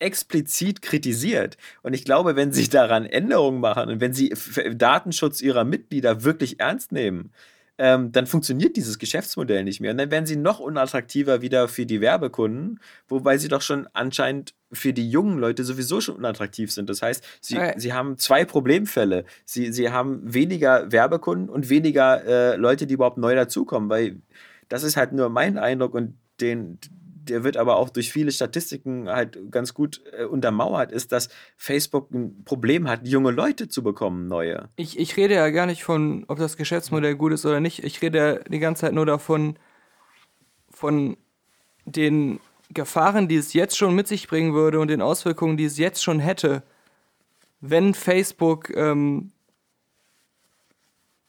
explizit kritisiert. Und ich glaube, wenn sie daran Änderungen machen und wenn sie Datenschutz ihrer Mitglieder wirklich ernst nehmen, ähm, dann funktioniert dieses Geschäftsmodell nicht mehr. Und dann werden sie noch unattraktiver wieder für die Werbekunden, wobei sie doch schon anscheinend für die jungen Leute sowieso schon unattraktiv sind. Das heißt, sie, okay. sie haben zwei Problemfälle. Sie, sie haben weniger Werbekunden und weniger äh, Leute, die überhaupt neu dazukommen, weil das ist halt nur mein Eindruck und den, der wird aber auch durch viele Statistiken halt ganz gut äh, untermauert, ist, dass Facebook ein Problem hat, junge Leute zu bekommen, neue. Ich, ich rede ja gar nicht von, ob das Geschäftsmodell gut ist oder nicht. Ich rede ja die ganze Zeit nur davon, von den Gefahren, die es jetzt schon mit sich bringen würde und den Auswirkungen, die es jetzt schon hätte, wenn Facebook ähm,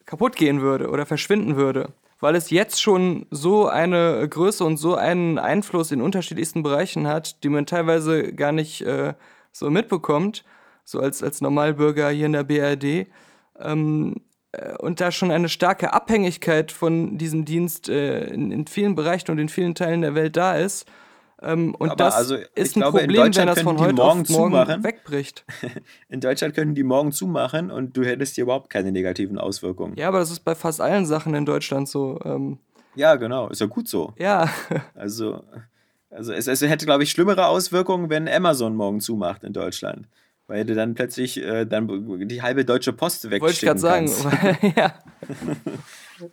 kaputt gehen würde oder verschwinden würde weil es jetzt schon so eine Größe und so einen Einfluss in unterschiedlichsten Bereichen hat, die man teilweise gar nicht äh, so mitbekommt, so als, als Normalbürger hier in der BRD. Ähm, äh, und da schon eine starke Abhängigkeit von diesem Dienst äh, in, in vielen Bereichen und in vielen Teilen der Welt da ist, ähm, und Aber das also, ist ein glaube, Problem, wenn das von heute morgen auf morgen zumachen. wegbricht. In Deutschland könnten die morgen zumachen und du hättest hier überhaupt keine negativen Auswirkungen. Ja, aber das ist bei fast allen Sachen in Deutschland so. Ähm, ja, genau. Ist ja gut so. Ja. Also, also es, es hätte, glaube ich, schlimmere Auswirkungen, wenn Amazon morgen zumacht in Deutschland. Weil du dann plötzlich äh, dann die halbe deutsche Post wegschicken Wollte ich gerade sagen. ja.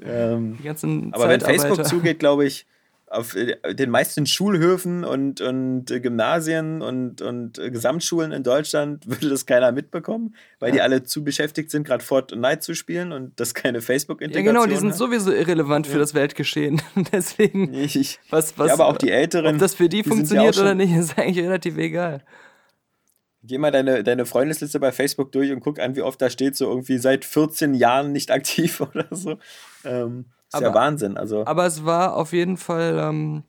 ähm, aber wenn Facebook zugeht, glaube ich, auf äh, den meisten Schulhöfen und, und äh, Gymnasien und, und äh, Gesamtschulen in Deutschland würde das keiner mitbekommen, weil ja. die alle zu beschäftigt sind, gerade Fortnite zu spielen und das keine Facebook-Integration Ja, genau, die sind hat. sowieso irrelevant ja. für das Weltgeschehen. Deswegen, ich, was, was, ja, aber auch die Älteren. Ob das für die, die funktioniert ja oder nicht, ist eigentlich relativ egal. Geh mal deine, deine Freundesliste bei Facebook durch und guck an, wie oft da steht, so irgendwie seit 14 Jahren nicht aktiv oder so. Ähm, ist aber, ja Wahnsinn. Also. Aber es war auf jeden Fall ähm,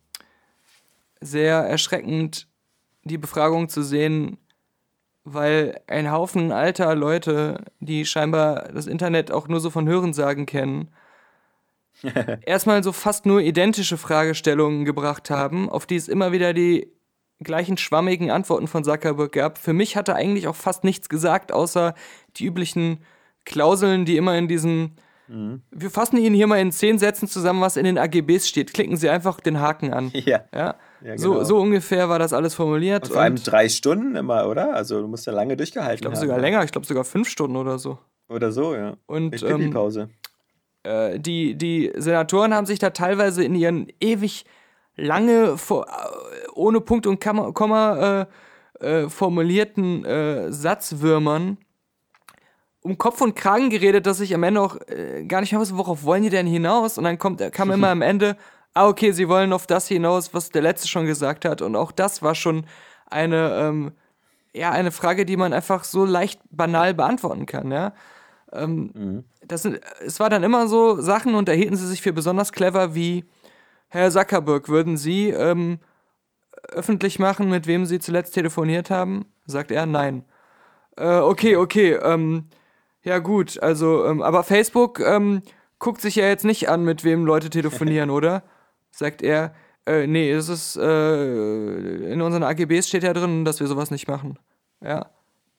sehr erschreckend, die Befragung zu sehen, weil ein Haufen alter Leute, die scheinbar das Internet auch nur so von Hörensagen kennen, erstmal so fast nur identische Fragestellungen gebracht haben, auf die es immer wieder die gleichen schwammigen Antworten von Zuckerberg gab. Für mich hat er eigentlich auch fast nichts gesagt, außer die üblichen Klauseln, die immer in diesem Mhm. Wir fassen Ihnen hier mal in zehn Sätzen zusammen, was in den AGBs steht. Klicken Sie einfach den Haken an. Ja. ja? ja genau. so, so ungefähr war das alles formuliert. Und vor allem drei Stunden immer, oder? Also du musst ja lange durchgehalten Ich glaube sogar länger, ich glaube sogar fünf Stunden oder so. Oder so, ja. Und Mit ähm, Pause. Äh, die, die Senatoren haben sich da teilweise in ihren ewig lange, vor, äh, ohne Punkt und Komma äh, äh, formulierten äh, Satzwürmern um Kopf und Kragen geredet, dass ich am Ende auch äh, gar nicht mehr wusste, worauf wollen die denn hinaus? Und dann kommt, kam immer am Ende, ah, okay, sie wollen auf das hinaus, was der Letzte schon gesagt hat. Und auch das war schon eine, ähm, ja, eine Frage, die man einfach so leicht banal beantworten kann, ja. Ähm, mhm. das sind, es war dann immer so Sachen und da hielten sie sich für besonders clever wie, Herr Zuckerberg, würden Sie ähm, öffentlich machen, mit wem Sie zuletzt telefoniert haben? Sagt er, nein. Äh, okay, okay, ähm, ja, gut, also, ähm, aber Facebook ähm, guckt sich ja jetzt nicht an, mit wem Leute telefonieren, oder? Sagt er. Äh, nee, es ist, äh, in unseren AGBs steht ja drin, dass wir sowas nicht machen. Ja.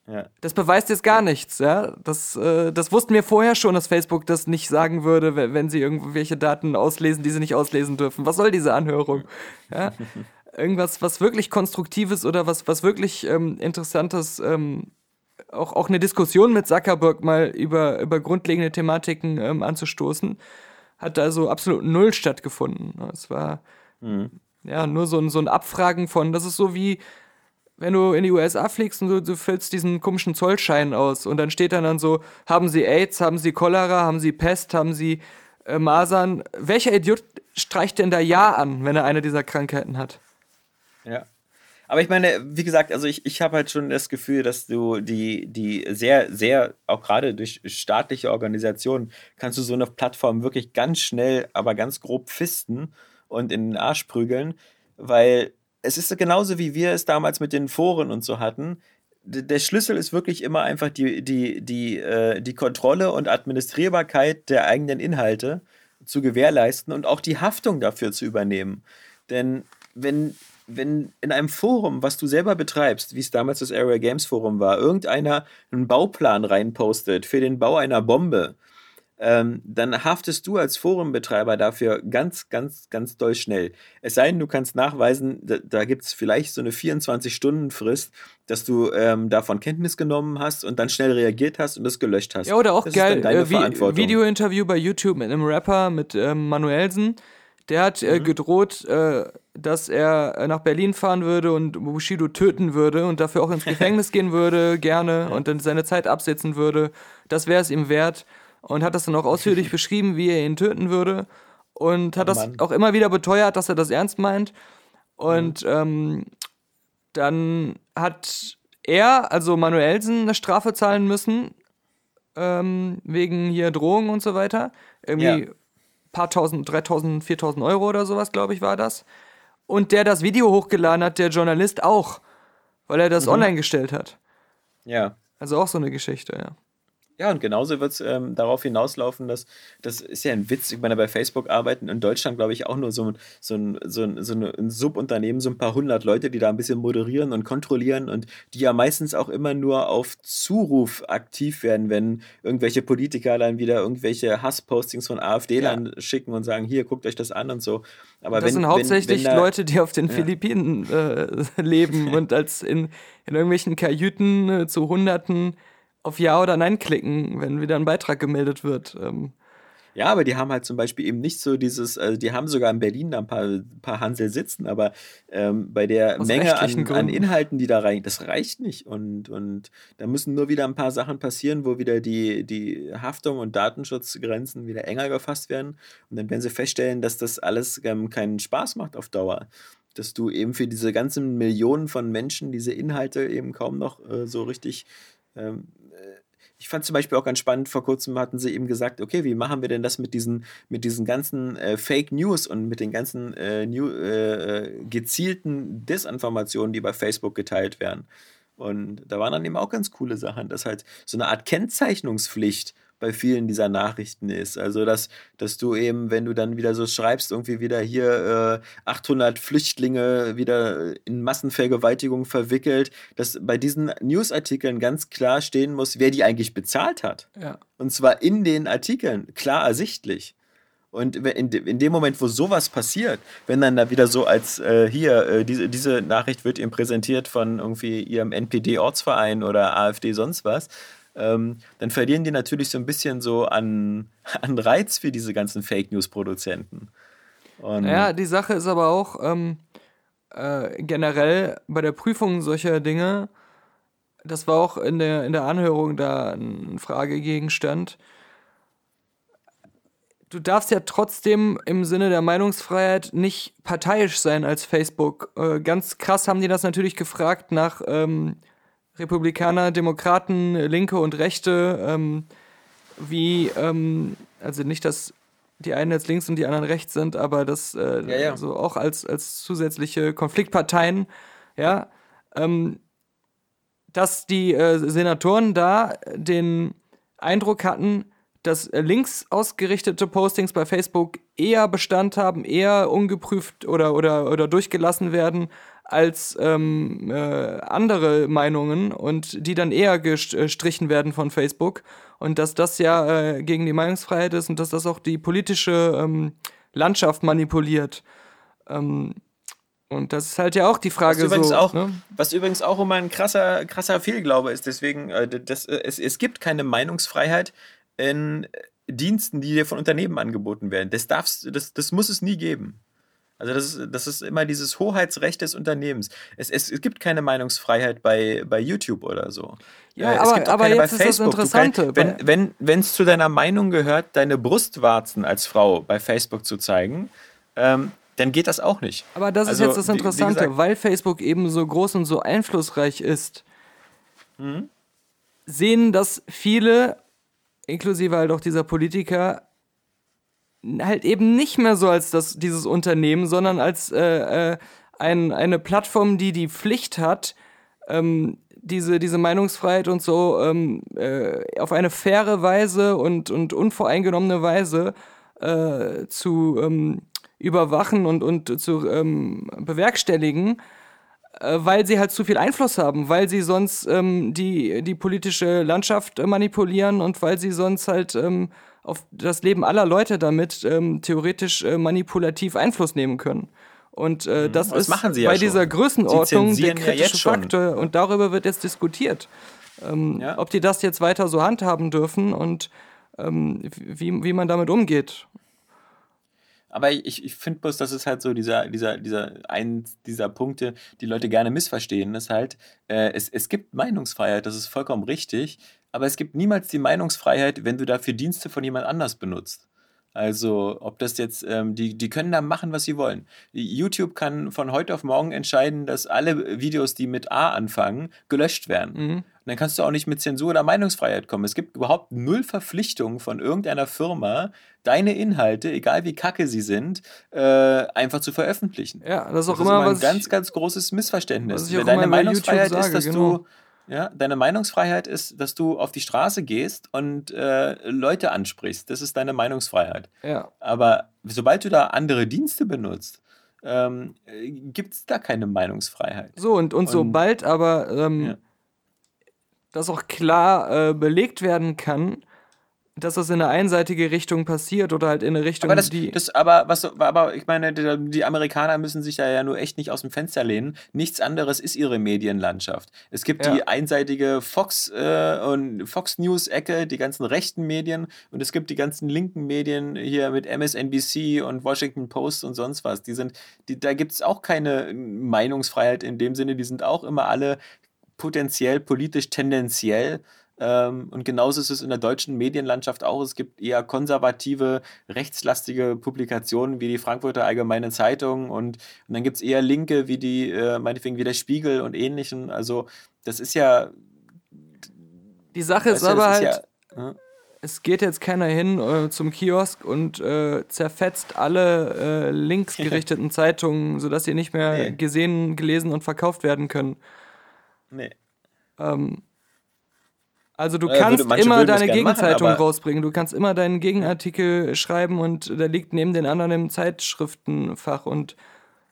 Ja. Das beweist jetzt gar nichts, ja. Das, äh, das wussten wir vorher schon, dass Facebook das nicht sagen würde, wenn, sie irgendwelche Daten auslesen, die sie nicht auslesen dürfen. Was soll diese Anhörung? Ja? Irgendwas, was wirklich Konstruktives oder was, was wirklich ähm, Interessantes, ähm, auch, auch eine Diskussion mit Zuckerberg mal über, über grundlegende Thematiken ähm, anzustoßen, hat also absolut null stattgefunden. Es war ja nur so ein, so ein Abfragen von, das ist so wie, wenn du in die USA fliegst und du, du füllst diesen komischen Zollschein aus und dann steht dann, dann so, haben sie AIDS, haben sie Cholera, haben sie Pest, haben sie äh, Masern. Welcher Idiot streicht denn da Ja an, wenn er eine dieser Krankheiten hat? Ja. Aber ich meine, wie gesagt, also ich, ich habe halt schon das Gefühl, dass du die, die sehr, sehr, auch gerade durch staatliche Organisationen, kannst du so eine Plattform wirklich ganz schnell, aber ganz grob fisten und in den Arsch prügeln, weil es ist genauso, wie wir es damals mit den Foren und so hatten. Der Schlüssel ist wirklich immer einfach die, die, die, äh, die Kontrolle und Administrierbarkeit der eigenen Inhalte zu gewährleisten und auch die Haftung dafür zu übernehmen. Denn wenn, wenn in einem Forum, was du selber betreibst, wie es damals das Area Games Forum war, irgendeiner einen Bauplan reinpostet für den Bau einer Bombe, ähm, dann haftest du als Forenbetreiber dafür ganz, ganz, ganz doll schnell. Es sei denn, du kannst nachweisen, da, da gibt es vielleicht so eine 24-Stunden-Frist, dass du ähm, davon Kenntnis genommen hast und dann schnell reagiert hast und das gelöscht hast. Ja, oder auch das geil, ist dann deine äh, Verantwortung. Video-Interview bei YouTube mit einem Rapper, mit ähm, Manuelsen. Der hat Mhm. äh, gedroht, äh, dass er äh, nach Berlin fahren würde und Bushido töten würde und dafür auch ins Gefängnis gehen würde, gerne, und dann seine Zeit absitzen würde. Das wäre es ihm wert. Und hat das dann auch ausführlich beschrieben, wie er ihn töten würde. Und hat Oh das Mann. auch immer wieder beteuert, dass er das ernst meint. Mhm. Und ähm, dann hat er, also Manuelsen, eine Strafe zahlen müssen, ähm, wegen hier Drohungen und so weiter. Irgendwie Ja. Paar tausend, 3000, 4000 Euro oder sowas, glaube ich, war das. Und der das Video hochgeladen hat, der Journalist auch, weil er das Mhm. online gestellt hat. Ja. Also auch so eine Geschichte, ja. Ja, und genauso wird es ähm, darauf hinauslaufen, dass das ist ja ein Witz. Ich meine, bei Facebook arbeiten in Deutschland, glaube ich, auch nur so ein, so, ein, so, ein, so ein Subunternehmen, so ein paar hundert Leute, die da ein bisschen moderieren und kontrollieren und die ja meistens auch immer nur auf Zuruf aktiv werden, wenn irgendwelche Politiker dann wieder irgendwelche Hasspostings von AfD-Lern schicken und sagen, hier, guckt euch das an und so. Aber das wenn, sind wenn- hauptsächlich wenn da- Leute, die auf den Philippinen äh, leben und als in, in irgendwelchen Kajüten äh, zu Hunderten auf Ja oder Nein klicken, wenn wieder ein Beitrag gemeldet wird. Ähm, Ja, aber die haben halt zum Beispiel eben nicht so dieses, also die haben sogar in Berlin da ein paar, paar Hansel sitzen, aber ähm, bei der Aus Menge an, an. Inhalten, die da rein, das reicht nicht. Und, und da müssen nur wieder ein paar Sachen passieren, wo wieder die, die Haftung und Datenschutzgrenzen wieder enger gefasst werden. Und dann werden sie feststellen, dass das alles ähm, keinen Spaß macht auf Dauer. Dass du eben für diese ganzen Millionen von Menschen diese Inhalte eben kaum noch äh, so richtig ähm, ich fand zum Beispiel auch ganz spannend, vor kurzem hatten sie eben gesagt, okay, wie machen wir denn das mit diesen, mit diesen ganzen äh, Fake News und mit den ganzen äh, new, äh, äh, gezielten Desinformationen, die bei Facebook geteilt werden. Und da waren dann eben auch ganz coole Sachen, dass halt so eine Art Kennzeichnungspflicht bei vielen dieser Nachrichten ist. Also, dass, dass du eben, wenn du dann wieder so schreibst, irgendwie wieder hier äh, 800 Flüchtlinge wieder in Massenvergewaltigung verwickelt, dass bei diesen Newsartikeln ganz klar stehen muss, wer die eigentlich bezahlt hat. ja. Und zwar in den Artikeln, klar ersichtlich. Und in, in dem Moment, wo sowas passiert, wenn dann da wieder so als äh, hier, äh, diese, diese Nachricht wird ihm präsentiert von irgendwie ihrem NPD-Ortsverein oder AfD sonst was, ähm, dann verlieren die natürlich so ein bisschen so an, an Reiz für diese ganzen Fake News-Produzenten. Ja, die Sache ist aber auch ähm, äh, generell bei der Prüfung solcher Dinge, das war auch in der, in der Anhörung da ein Fragegegenstand. Du darfst ja trotzdem im Sinne der Meinungsfreiheit nicht parteiisch sein als Facebook. Äh, ganz krass haben die das natürlich gefragt nach ähm, Republikaner, Demokraten, Linke und Rechte, ähm, wie, ähm, also nicht, dass die einen jetzt links und die anderen rechts sind, aber das äh, Ja, ja. so auch als, als zusätzliche Konfliktparteien, ja, ähm, dass die äh, Senatoren da den Eindruck hatten, dass äh, links ausgerichtete Postings bei Facebook eher Bestand haben, eher ungeprüft oder, oder, oder durchgelassen werden, als ähm, äh, andere Meinungen und die dann eher gestrichen werden von Facebook und dass das ja äh, gegen die Meinungsfreiheit ist und dass das auch die politische ähm, Landschaft manipuliert. Ähm, und das ist halt ja auch die Frage was übrigens so. Auch, ne? Was übrigens auch immer ein krasser, krasser Fehlglaube ist. Deswegen, äh, das, äh, es, es gibt keine Meinungsfreiheit in Diensten, die dir von Unternehmen angeboten werden. Das, darfst, das, das muss es nie geben. Also das ist, das ist immer dieses Hoheitsrecht des Unternehmens. Es, es, es gibt keine Meinungsfreiheit bei, bei YouTube oder so. Ja, Äh, aber- es gibt auch aber keine jetzt ist das Interessante, Du kann, wenn wenn es zu deiner Meinung gehört, deine Brustwarzen als Frau bei Facebook zu zeigen, ähm, dann geht das auch nicht. Aber das Also, ist jetzt das wie- wie Interessante, gesagt- weil Facebook eben so groß und so einflussreich ist, Mhm. sehen das viele, inklusive halt auch dieser Politiker, halt eben nicht mehr so als das, dieses Unternehmen, sondern als äh, äh, ein, eine Plattform, die die Pflicht hat, ähm, diese, diese Meinungsfreiheit und so ähm, äh, auf eine faire Weise und, und unvoreingenommene Weise äh, zu ähm, überwachen und, und zu ähm, bewerkstelligen, äh, weil sie halt zu viel Einfluss haben, weil sie sonst ähm, die, die politische Landschaft manipulieren und weil sie sonst halt ähm, auf das Leben aller Leute damit ähm, theoretisch äh, manipulativ Einfluss nehmen können. Und äh, das Mhm. das ist machen sie ja bei schon. dieser Größenordnung der ja kritische schon. Faktor und darüber wird jetzt diskutiert, ähm, Ja. ob die das jetzt weiter so handhaben dürfen und ähm, wie, wie man damit umgeht. Aber ich, ich finde bloß, das ist halt so dieser, dieser, dieser, ein dieser Punkte, die Leute gerne missverstehen, ist halt, äh, es, es gibt Meinungsfreiheit, das ist vollkommen richtig, aber es gibt niemals die Meinungsfreiheit, wenn du dafür Dienste von jemand anders benutzt. Also, ob das jetzt, ähm, die, die können da machen, was sie wollen. YouTube kann von heute auf morgen entscheiden, dass alle Videos, die mit A anfangen, gelöscht werden. Mhm. Und dann kannst du auch nicht mit Zensur oder Meinungsfreiheit kommen. Es gibt überhaupt null Verpflichtung von irgendeiner Firma, deine Inhalte, egal wie kacke sie sind, äh, einfach zu veröffentlichen. Ja, das ist auch Das ist immer, immer ein ganz, ganz großes Missverständnis. deine immer Meinungsfreiheit YouTube ist, dass sage, genau. du, ja, deine Meinungsfreiheit ist, dass du auf die Straße gehst und äh, Leute ansprichst. Das ist deine Meinungsfreiheit. ja, Aber sobald du da andere Dienste benutzt, ähm, gibt es da keine Meinungsfreiheit. So, und, und, Und- sobald aber ähm, Ja. das auch klar äh, belegt werden kann, dass das in eine einseitige Richtung passiert oder halt in eine Richtung, Aber das, die. das, aber was, aber ich meine, die, die Amerikaner müssen sich da ja nur echt nicht aus dem Fenster lehnen. Nichts anderes ist ihre Medienlandschaft. Es gibt Ja. die einseitige Fox äh, und Fox News Ecke, die ganzen rechten Medien und es gibt die ganzen linken Medien hier mit MSNBC und Washington Post und sonst was. Die sind, die, da gibt es auch keine Meinungsfreiheit in dem Sinne. Die sind auch immer alle potenziell politisch tendenziell. Ähm, und genauso ist es in der deutschen Medienlandschaft auch. Es gibt eher konservative, rechtslastige Publikationen wie die Frankfurter Allgemeine Zeitung und, und dann gibt es eher Linke wie die, äh, meinetwegen wie der Spiegel und ähnlichen. Also das ist ja. die Sache ist aber halt, ist ja, es geht jetzt keiner hin äh, zum Kiosk und äh, zerfetzt alle äh, linksgerichteten Zeitungen, sodass sie nicht mehr Nee. gesehen, gelesen und verkauft werden können. nee. Ähm, also du würde- kannst manche immer deine machen, Gegenzeitung aber- rausbringen. Du kannst immer deinen Gegenartikel schreiben und der liegt neben den anderen im Zeitschriftenfach und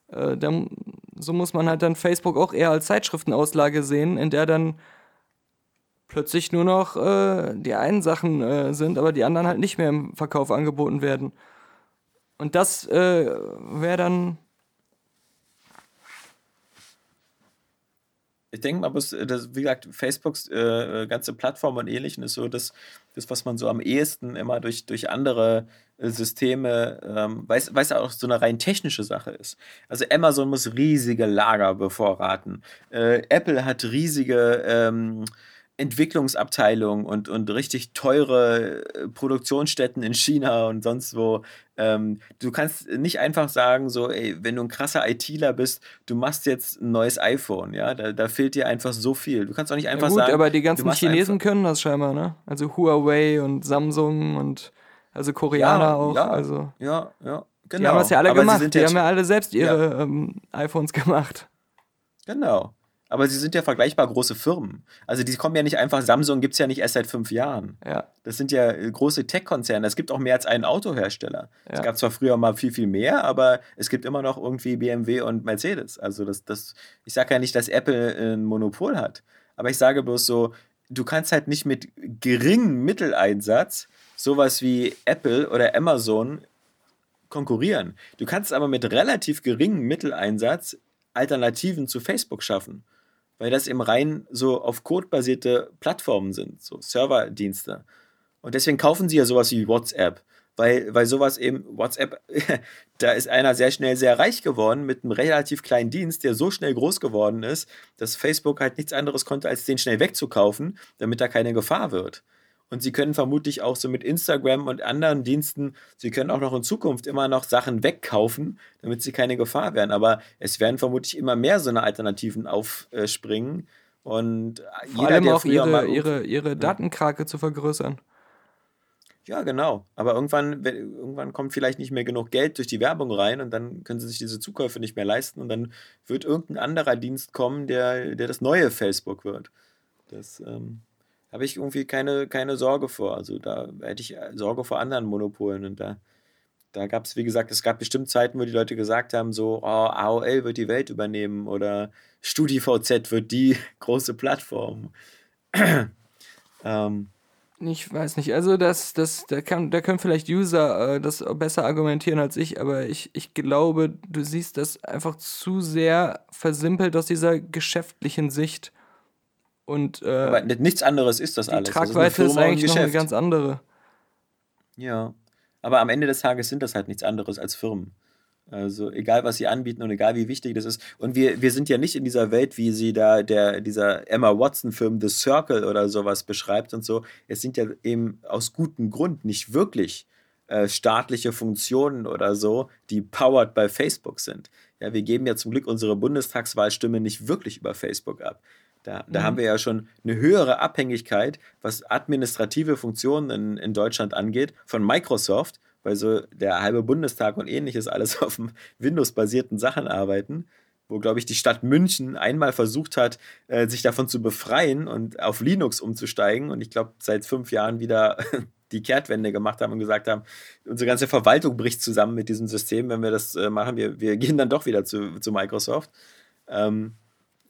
äh, dann, so muss man halt dann Facebook auch eher als Zeitschriftenauslage sehen, in der dann plötzlich nur noch äh, die einen Sachen äh, sind, aber die anderen halt nicht mehr im Verkauf angeboten werden. Und das äh, wäre dann Ich denke mal, äh, das, wie gesagt, Facebooks äh, ganze Plattform und ähnlichen ist so das, das, was man so am ehesten immer durch, durch andere äh, Systeme, ähm, weil es auch so eine rein technische Sache ist. Also Amazon muss riesige Lager bevorraten. Äh, Apple hat riesige ähm, Entwicklungsabteilungen und, und richtig teure äh, Produktionsstätten in China und sonst wo. Ähm, du kannst nicht einfach sagen, so, ey, wenn du ein krasser ITler bist, du machst jetzt ein neues iPhone, ja, da, da fehlt dir einfach so viel. Du kannst auch nicht einfach ja gut, sagen. aber die ganzen Chinesen können das scheinbar, ne? Also Huawei und Samsung und also Koreaner Ja, auch. ja. Also Ja, ja, genau. die haben das ja alle Aber sie gemacht. Die haben ja alle selbst ihre ähm, iPhones gemacht. Genau. Aber sie sind ja vergleichbar große Firmen. Also die kommen ja nicht einfach, Samsung gibt es ja nicht erst seit fünf Jahren. Ja. Das sind ja äh, große Tech-Konzerne. Es gibt auch mehr als einen Autohersteller. Es Ja. gab zwar früher mal viel, viel mehr, aber es gibt immer noch irgendwie BMW und Mercedes. Also das, das, ich sage ja nicht, dass Apple ein Monopol hat. Aber ich sage bloß so, du kannst halt nicht mit geringem Mitteleinsatz sowas wie Apple oder Amazon konkurrieren. Du kannst aber mit relativ geringem Mitteleinsatz Alternativen zu Facebook schaffen, weil das eben rein so auf Code basierte Plattformen sind, so Serverdienste. Und deswegen kaufen sie ja sowas wie WhatsApp, weil, weil sowas eben, WhatsApp, da ist einer sehr schnell sehr reich geworden mit einem relativ kleinen Dienst, der so schnell groß geworden ist, dass Facebook halt nichts anderes konnte, als den schnell wegzukaufen, damit da keine Gefahr wird. Und sie können vermutlich auch so mit Instagram und anderen Diensten, sie können auch noch in Zukunft immer noch Sachen wegkaufen, damit sie keine Gefahr werden. Aber es werden vermutlich immer mehr so eine Alternativen aufspringen. Und Vor allem auch ihre, ihre, ihre Datenkrake zu vergrößern. Ja, genau. Aber irgendwann, wenn- irgendwann kommt vielleicht nicht mehr genug Geld durch die Werbung rein und dann können sie sich diese Zukäufe nicht mehr leisten und dann wird irgendein anderer Dienst kommen, der, der das neue Facebook wird. Das ähm, habe ich irgendwie keine, keine Sorge vor. Also da hätte ich Sorge vor anderen Monopolen und da, da gab es, wie gesagt, es gab bestimmt Zeiten, wo die Leute gesagt haben, so, oh, AOL wird die Welt übernehmen oder StudiVZ wird die große Plattform. ähm, Ich weiß nicht, also das, das, da, kann, da können vielleicht User äh, das besser argumentieren als ich, aber ich, ich glaube, du siehst das einfach zu sehr versimpelt aus dieser geschäftlichen Sicht. Und äh, aber nichts anderes ist das die alles. Das Tragweite ist, Firma und ein eigentlich noch eine ganz andere. Ja, aber am Ende des Tages sind das halt nichts anderes als Firmen. Also egal, was sie anbieten und egal, wie wichtig das ist. Und wir, wir sind ja nicht in dieser Welt, wie sie da der, dieser Emma Watson-Film The Circle oder sowas beschreibt und so. Es sind ja eben aus gutem Grund nicht wirklich äh, staatliche Funktionen oder so, die powered bei Facebook sind. Ja, wir geben ja zum Glück unsere Bundestagswahlstimme nicht wirklich über Facebook ab. Da, da haben wir ja schon eine höhere Abhängigkeit, was administrative Funktionen in, in Deutschland angeht, von Microsoft, weil so der halbe Bundestag und ähnliches alles auf Windows-basierten Sachen arbeiten, wo, glaube ich, die Stadt München einmal versucht hat, äh, sich davon zu befreien und auf Linux umzusteigen und ich glaube, seit fünf Jahren wieder die Kehrtwende gemacht haben und gesagt haben, unsere ganze Verwaltung bricht zusammen mit diesem System, wenn wir das äh, machen, wir, wir gehen dann doch wieder zu, zu Microsoft. Ähm,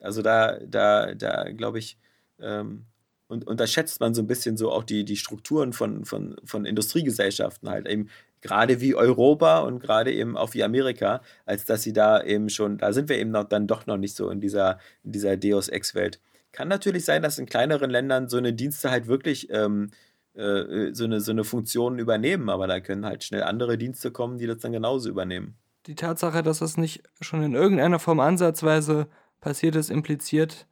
also da, da, da glaube ich, ähm, und unterschätzt man so ein bisschen so auch die, die Strukturen von, von, von Industriegesellschaften halt eben, gerade wie Europa und gerade eben auch wie Amerika, als dass sie da eben schon, da sind wir eben noch, dann doch noch nicht so in dieser, in dieser Deus Ex-Welt. Kann natürlich sein, dass in kleineren Ländern so eine Dienste halt wirklich ähm, äh, so, eine, so eine Funktion übernehmen, aber da können halt schnell andere Dienste kommen, die das dann genauso übernehmen. Die Tatsache, dass das nicht schon in irgendeiner Form ansatzweise passiert ist, impliziert,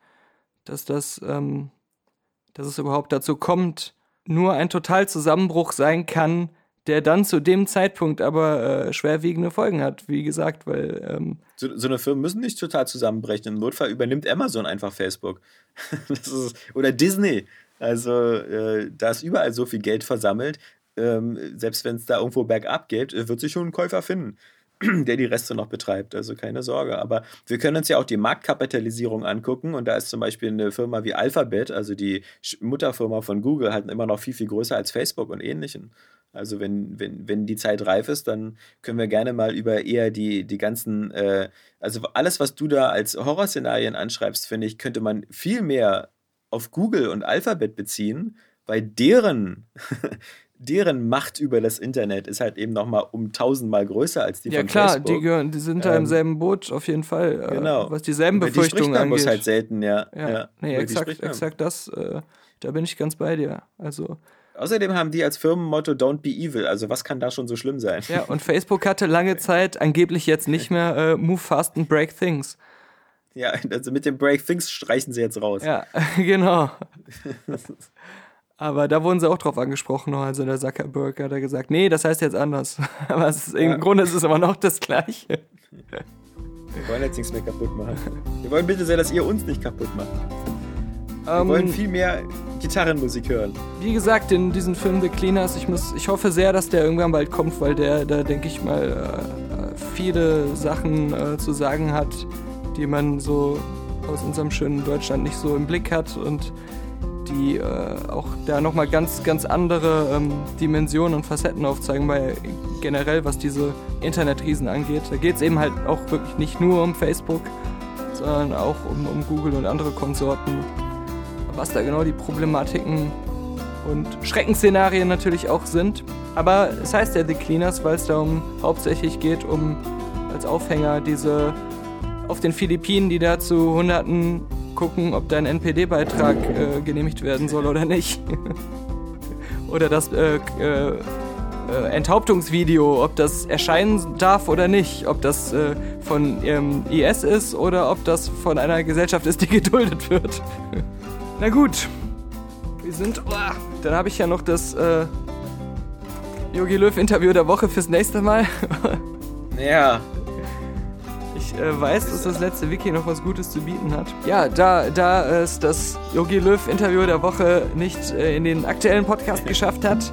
dass das, ähm, dass es überhaupt dazu kommt, nur ein Totalzusammenbruch sein kann, der dann zu dem Zeitpunkt aber äh, schwerwiegende Folgen hat, wie gesagt, weil ähm, So, so eine Firma müssen nicht total zusammenbrechen. Im Notfall übernimmt Amazon einfach Facebook. Ist, oder Disney. Also äh, da ist überall so viel Geld versammelt. Ähm, selbst wenn es da irgendwo bergab geht, äh, wird sich schon ein Käufer finden, der die Reste noch betreibt. Also keine Sorge. Aber wir können uns ja auch die Marktkapitalisierung angucken. Und da ist zum Beispiel eine Firma wie Alphabet, also die Mutterfirma von Google, halt immer noch viel, viel größer als Facebook und ähnlichen. Also wenn, wenn, wenn die Zeit reif ist, dann können wir gerne mal über eher die, die ganzen, äh, also alles, was du da als Horrorszenarien anschreibst, finde ich, könnte man viel mehr auf Google und Alphabet beziehen, weil deren, deren Macht über das Internet ist halt eben nochmal um tausendmal größer als die ja von klar, Facebook. die, gehören, die sind da im Ähm, selben Boot auf jeden Fall, äh, genau. was dieselben Über die Befürchtungen bloß angeht. halt selten, ja. ja, ja. nee, die exakt, exakt das, äh, da bin ich ganz bei dir. Also Außerdem haben die als Firmenmotto Don't be evil. Also was kann da schon so schlimm sein? Ja, und Facebook hatte lange Zeit, angeblich jetzt nicht mehr, äh, Move Fast and Break Things. Ja, also mit dem Break Things streichen sie jetzt raus. Ja, genau. Aber da wurden sie auch drauf angesprochen, also der Zuckerberg hat er gesagt, nee, das heißt jetzt anders. Aber ist, im Ja. Grunde ist es immer noch das Gleiche. Wir wollen jetzt nichts mehr kaputt machen. Wir wollen bitte sehr, dass ihr uns nicht kaputt macht. Wir Ähm, wollen viel mehr Gitarrenmusik hören. wie gesagt, in diesem Film The Cleaners, ich, muss, ich hoffe sehr, dass der irgendwann bald kommt, weil der, da denke ich mal, äh, viele Sachen äh, zu sagen hat, die man so aus unserem schönen Deutschland nicht so im Blick hat und die äh, auch da nochmal ganz, ganz andere ähm, Dimensionen und Facetten aufzeigen, weil generell, was diese Internetriesen angeht, da geht es eben halt auch wirklich nicht nur um Facebook, sondern auch um, um Google und andere Konsorten, was da genau die Problematiken und Schreckensszenarien natürlich auch sind. Aber es heißt ja The Cleaners, weil es darum hauptsächlich geht, um als Aufhänger diese auf den Philippinen, die da zu Hunderten gucken, ob dein NPD-Beitrag äh, genehmigt werden soll oder nicht. oder das äh, äh, äh, Enthauptungsvideo, ob das erscheinen darf oder nicht, ob das äh, von ihrem IS ist oder ob das von einer Gesellschaft ist, die geduldet wird. Na gut, wir sind. Oh, dann habe ich ja noch das äh, Yogi Löw Interview der Woche fürs nächste Mal. Ja. Ich äh, weiß, dass das letzte Wiki noch was Gutes zu bieten hat. Ja, da, da es das Yogi Löw Interview der Woche nicht äh, in den aktuellen Podcast geschafft hat,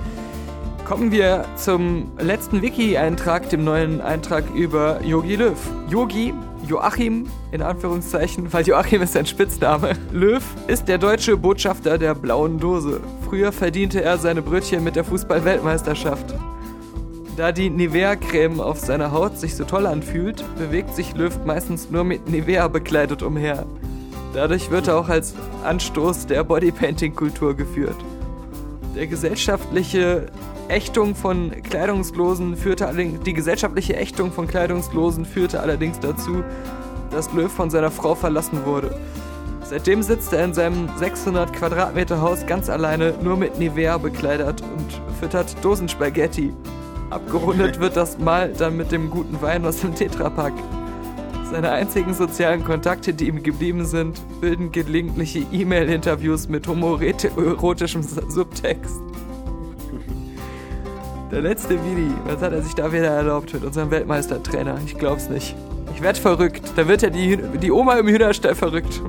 kommen wir zum letzten Wiki-Eintrag, dem neuen Eintrag über Yogi Löw. Yogi Joachim, in Anführungszeichen, weil Joachim ist sein Spitzname. Löw ist der deutsche Botschafter der blauen Dose. Früher verdiente er seine Brötchen mit der Fußball-Weltmeisterschaft. Da die Nivea-Creme auf seiner Haut sich so toll anfühlt, bewegt sich Löw meistens nur mit Nivea bekleidet umher. Dadurch wird er auch als Anstoß der Bodypainting-Kultur geführt. Der gesellschaftliche Ächtung von Kleidungslosen führte die gesellschaftliche Ächtung von Kleidungslosen führte allerdings dazu, dass Löw von seiner Frau verlassen wurde. Seitdem sitzt er in seinem 600 Quadratmeter Haus ganz alleine, nur mit Nivea bekleidet und füttert Dosenspaghetti. Abgerundet wird das Mal dann mit dem guten Wein aus dem Tetrapack. Seine einzigen sozialen Kontakte, die ihm geblieben sind, bilden gelegentliche E-Mail-Interviews mit homoerotischem Subtext. Der letzte Vidi, was hat er sich da wieder erlaubt mit unserem Weltmeistertrainer? Ich glaub's nicht. Ich werd verrückt. Da wird ja die, die Oma im Hühnerstall verrückt.